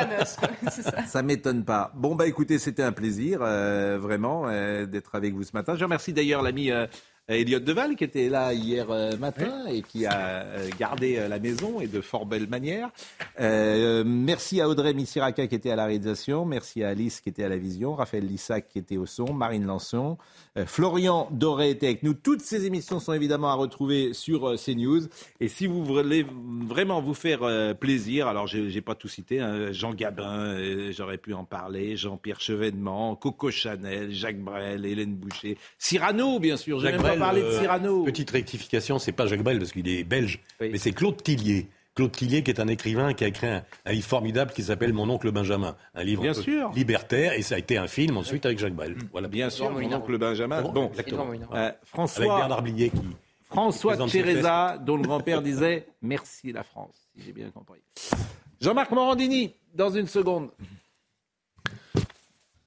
Ça m'étonne pas. Bon, bah écoutez, c'était un plaisir, euh, vraiment, euh, d'être avec vous ce matin. Je remercie d'ailleurs l'ami euh, Elliot Deval qui était là hier euh, matin et qui a gardé la maison et de fort belle manière. Merci à Audrey Missiraka qui était à la réalisation. Merci à Alice qui était à la vision. Raphaël Lissac qui était au son. Marine Lançon. Euh, Florian Doré était avec nous. Toutes ces émissions sont évidemment à retrouver sur euh, CNews. Et si vous voulez vraiment vous faire euh, plaisir, alors j'ai j'ai pas tout cité, hein, Jean Gabin, j'aurais pu en parler, Jean-Pierre Chevènement, Coco Chanel, Jacques Brel, Hélène Boucher, Cyrano bien sûr. J'ai même pas parlé de euh, Cyrano. Petite rectification, c'est pas Jacques Brel parce qu'il est belge, mais c'est Claude Tillier. Claude Tillier, qui est un écrivain qui a écrit un, un livre formidable qui s'appelle Mon oncle Benjamin, un livre Bien sûr. libertaire, et ça a été un film ensuite avec Jacques Brel. Voilà. Bien sûr, mon oncle Benjamin. Bon, Bon, exactement. Euh, François, Avec Bernard Blier qui. François Teresa, dont le grand-père disait Merci la France, si j'ai bien compris. Jean-Marc Morandini, dans une seconde.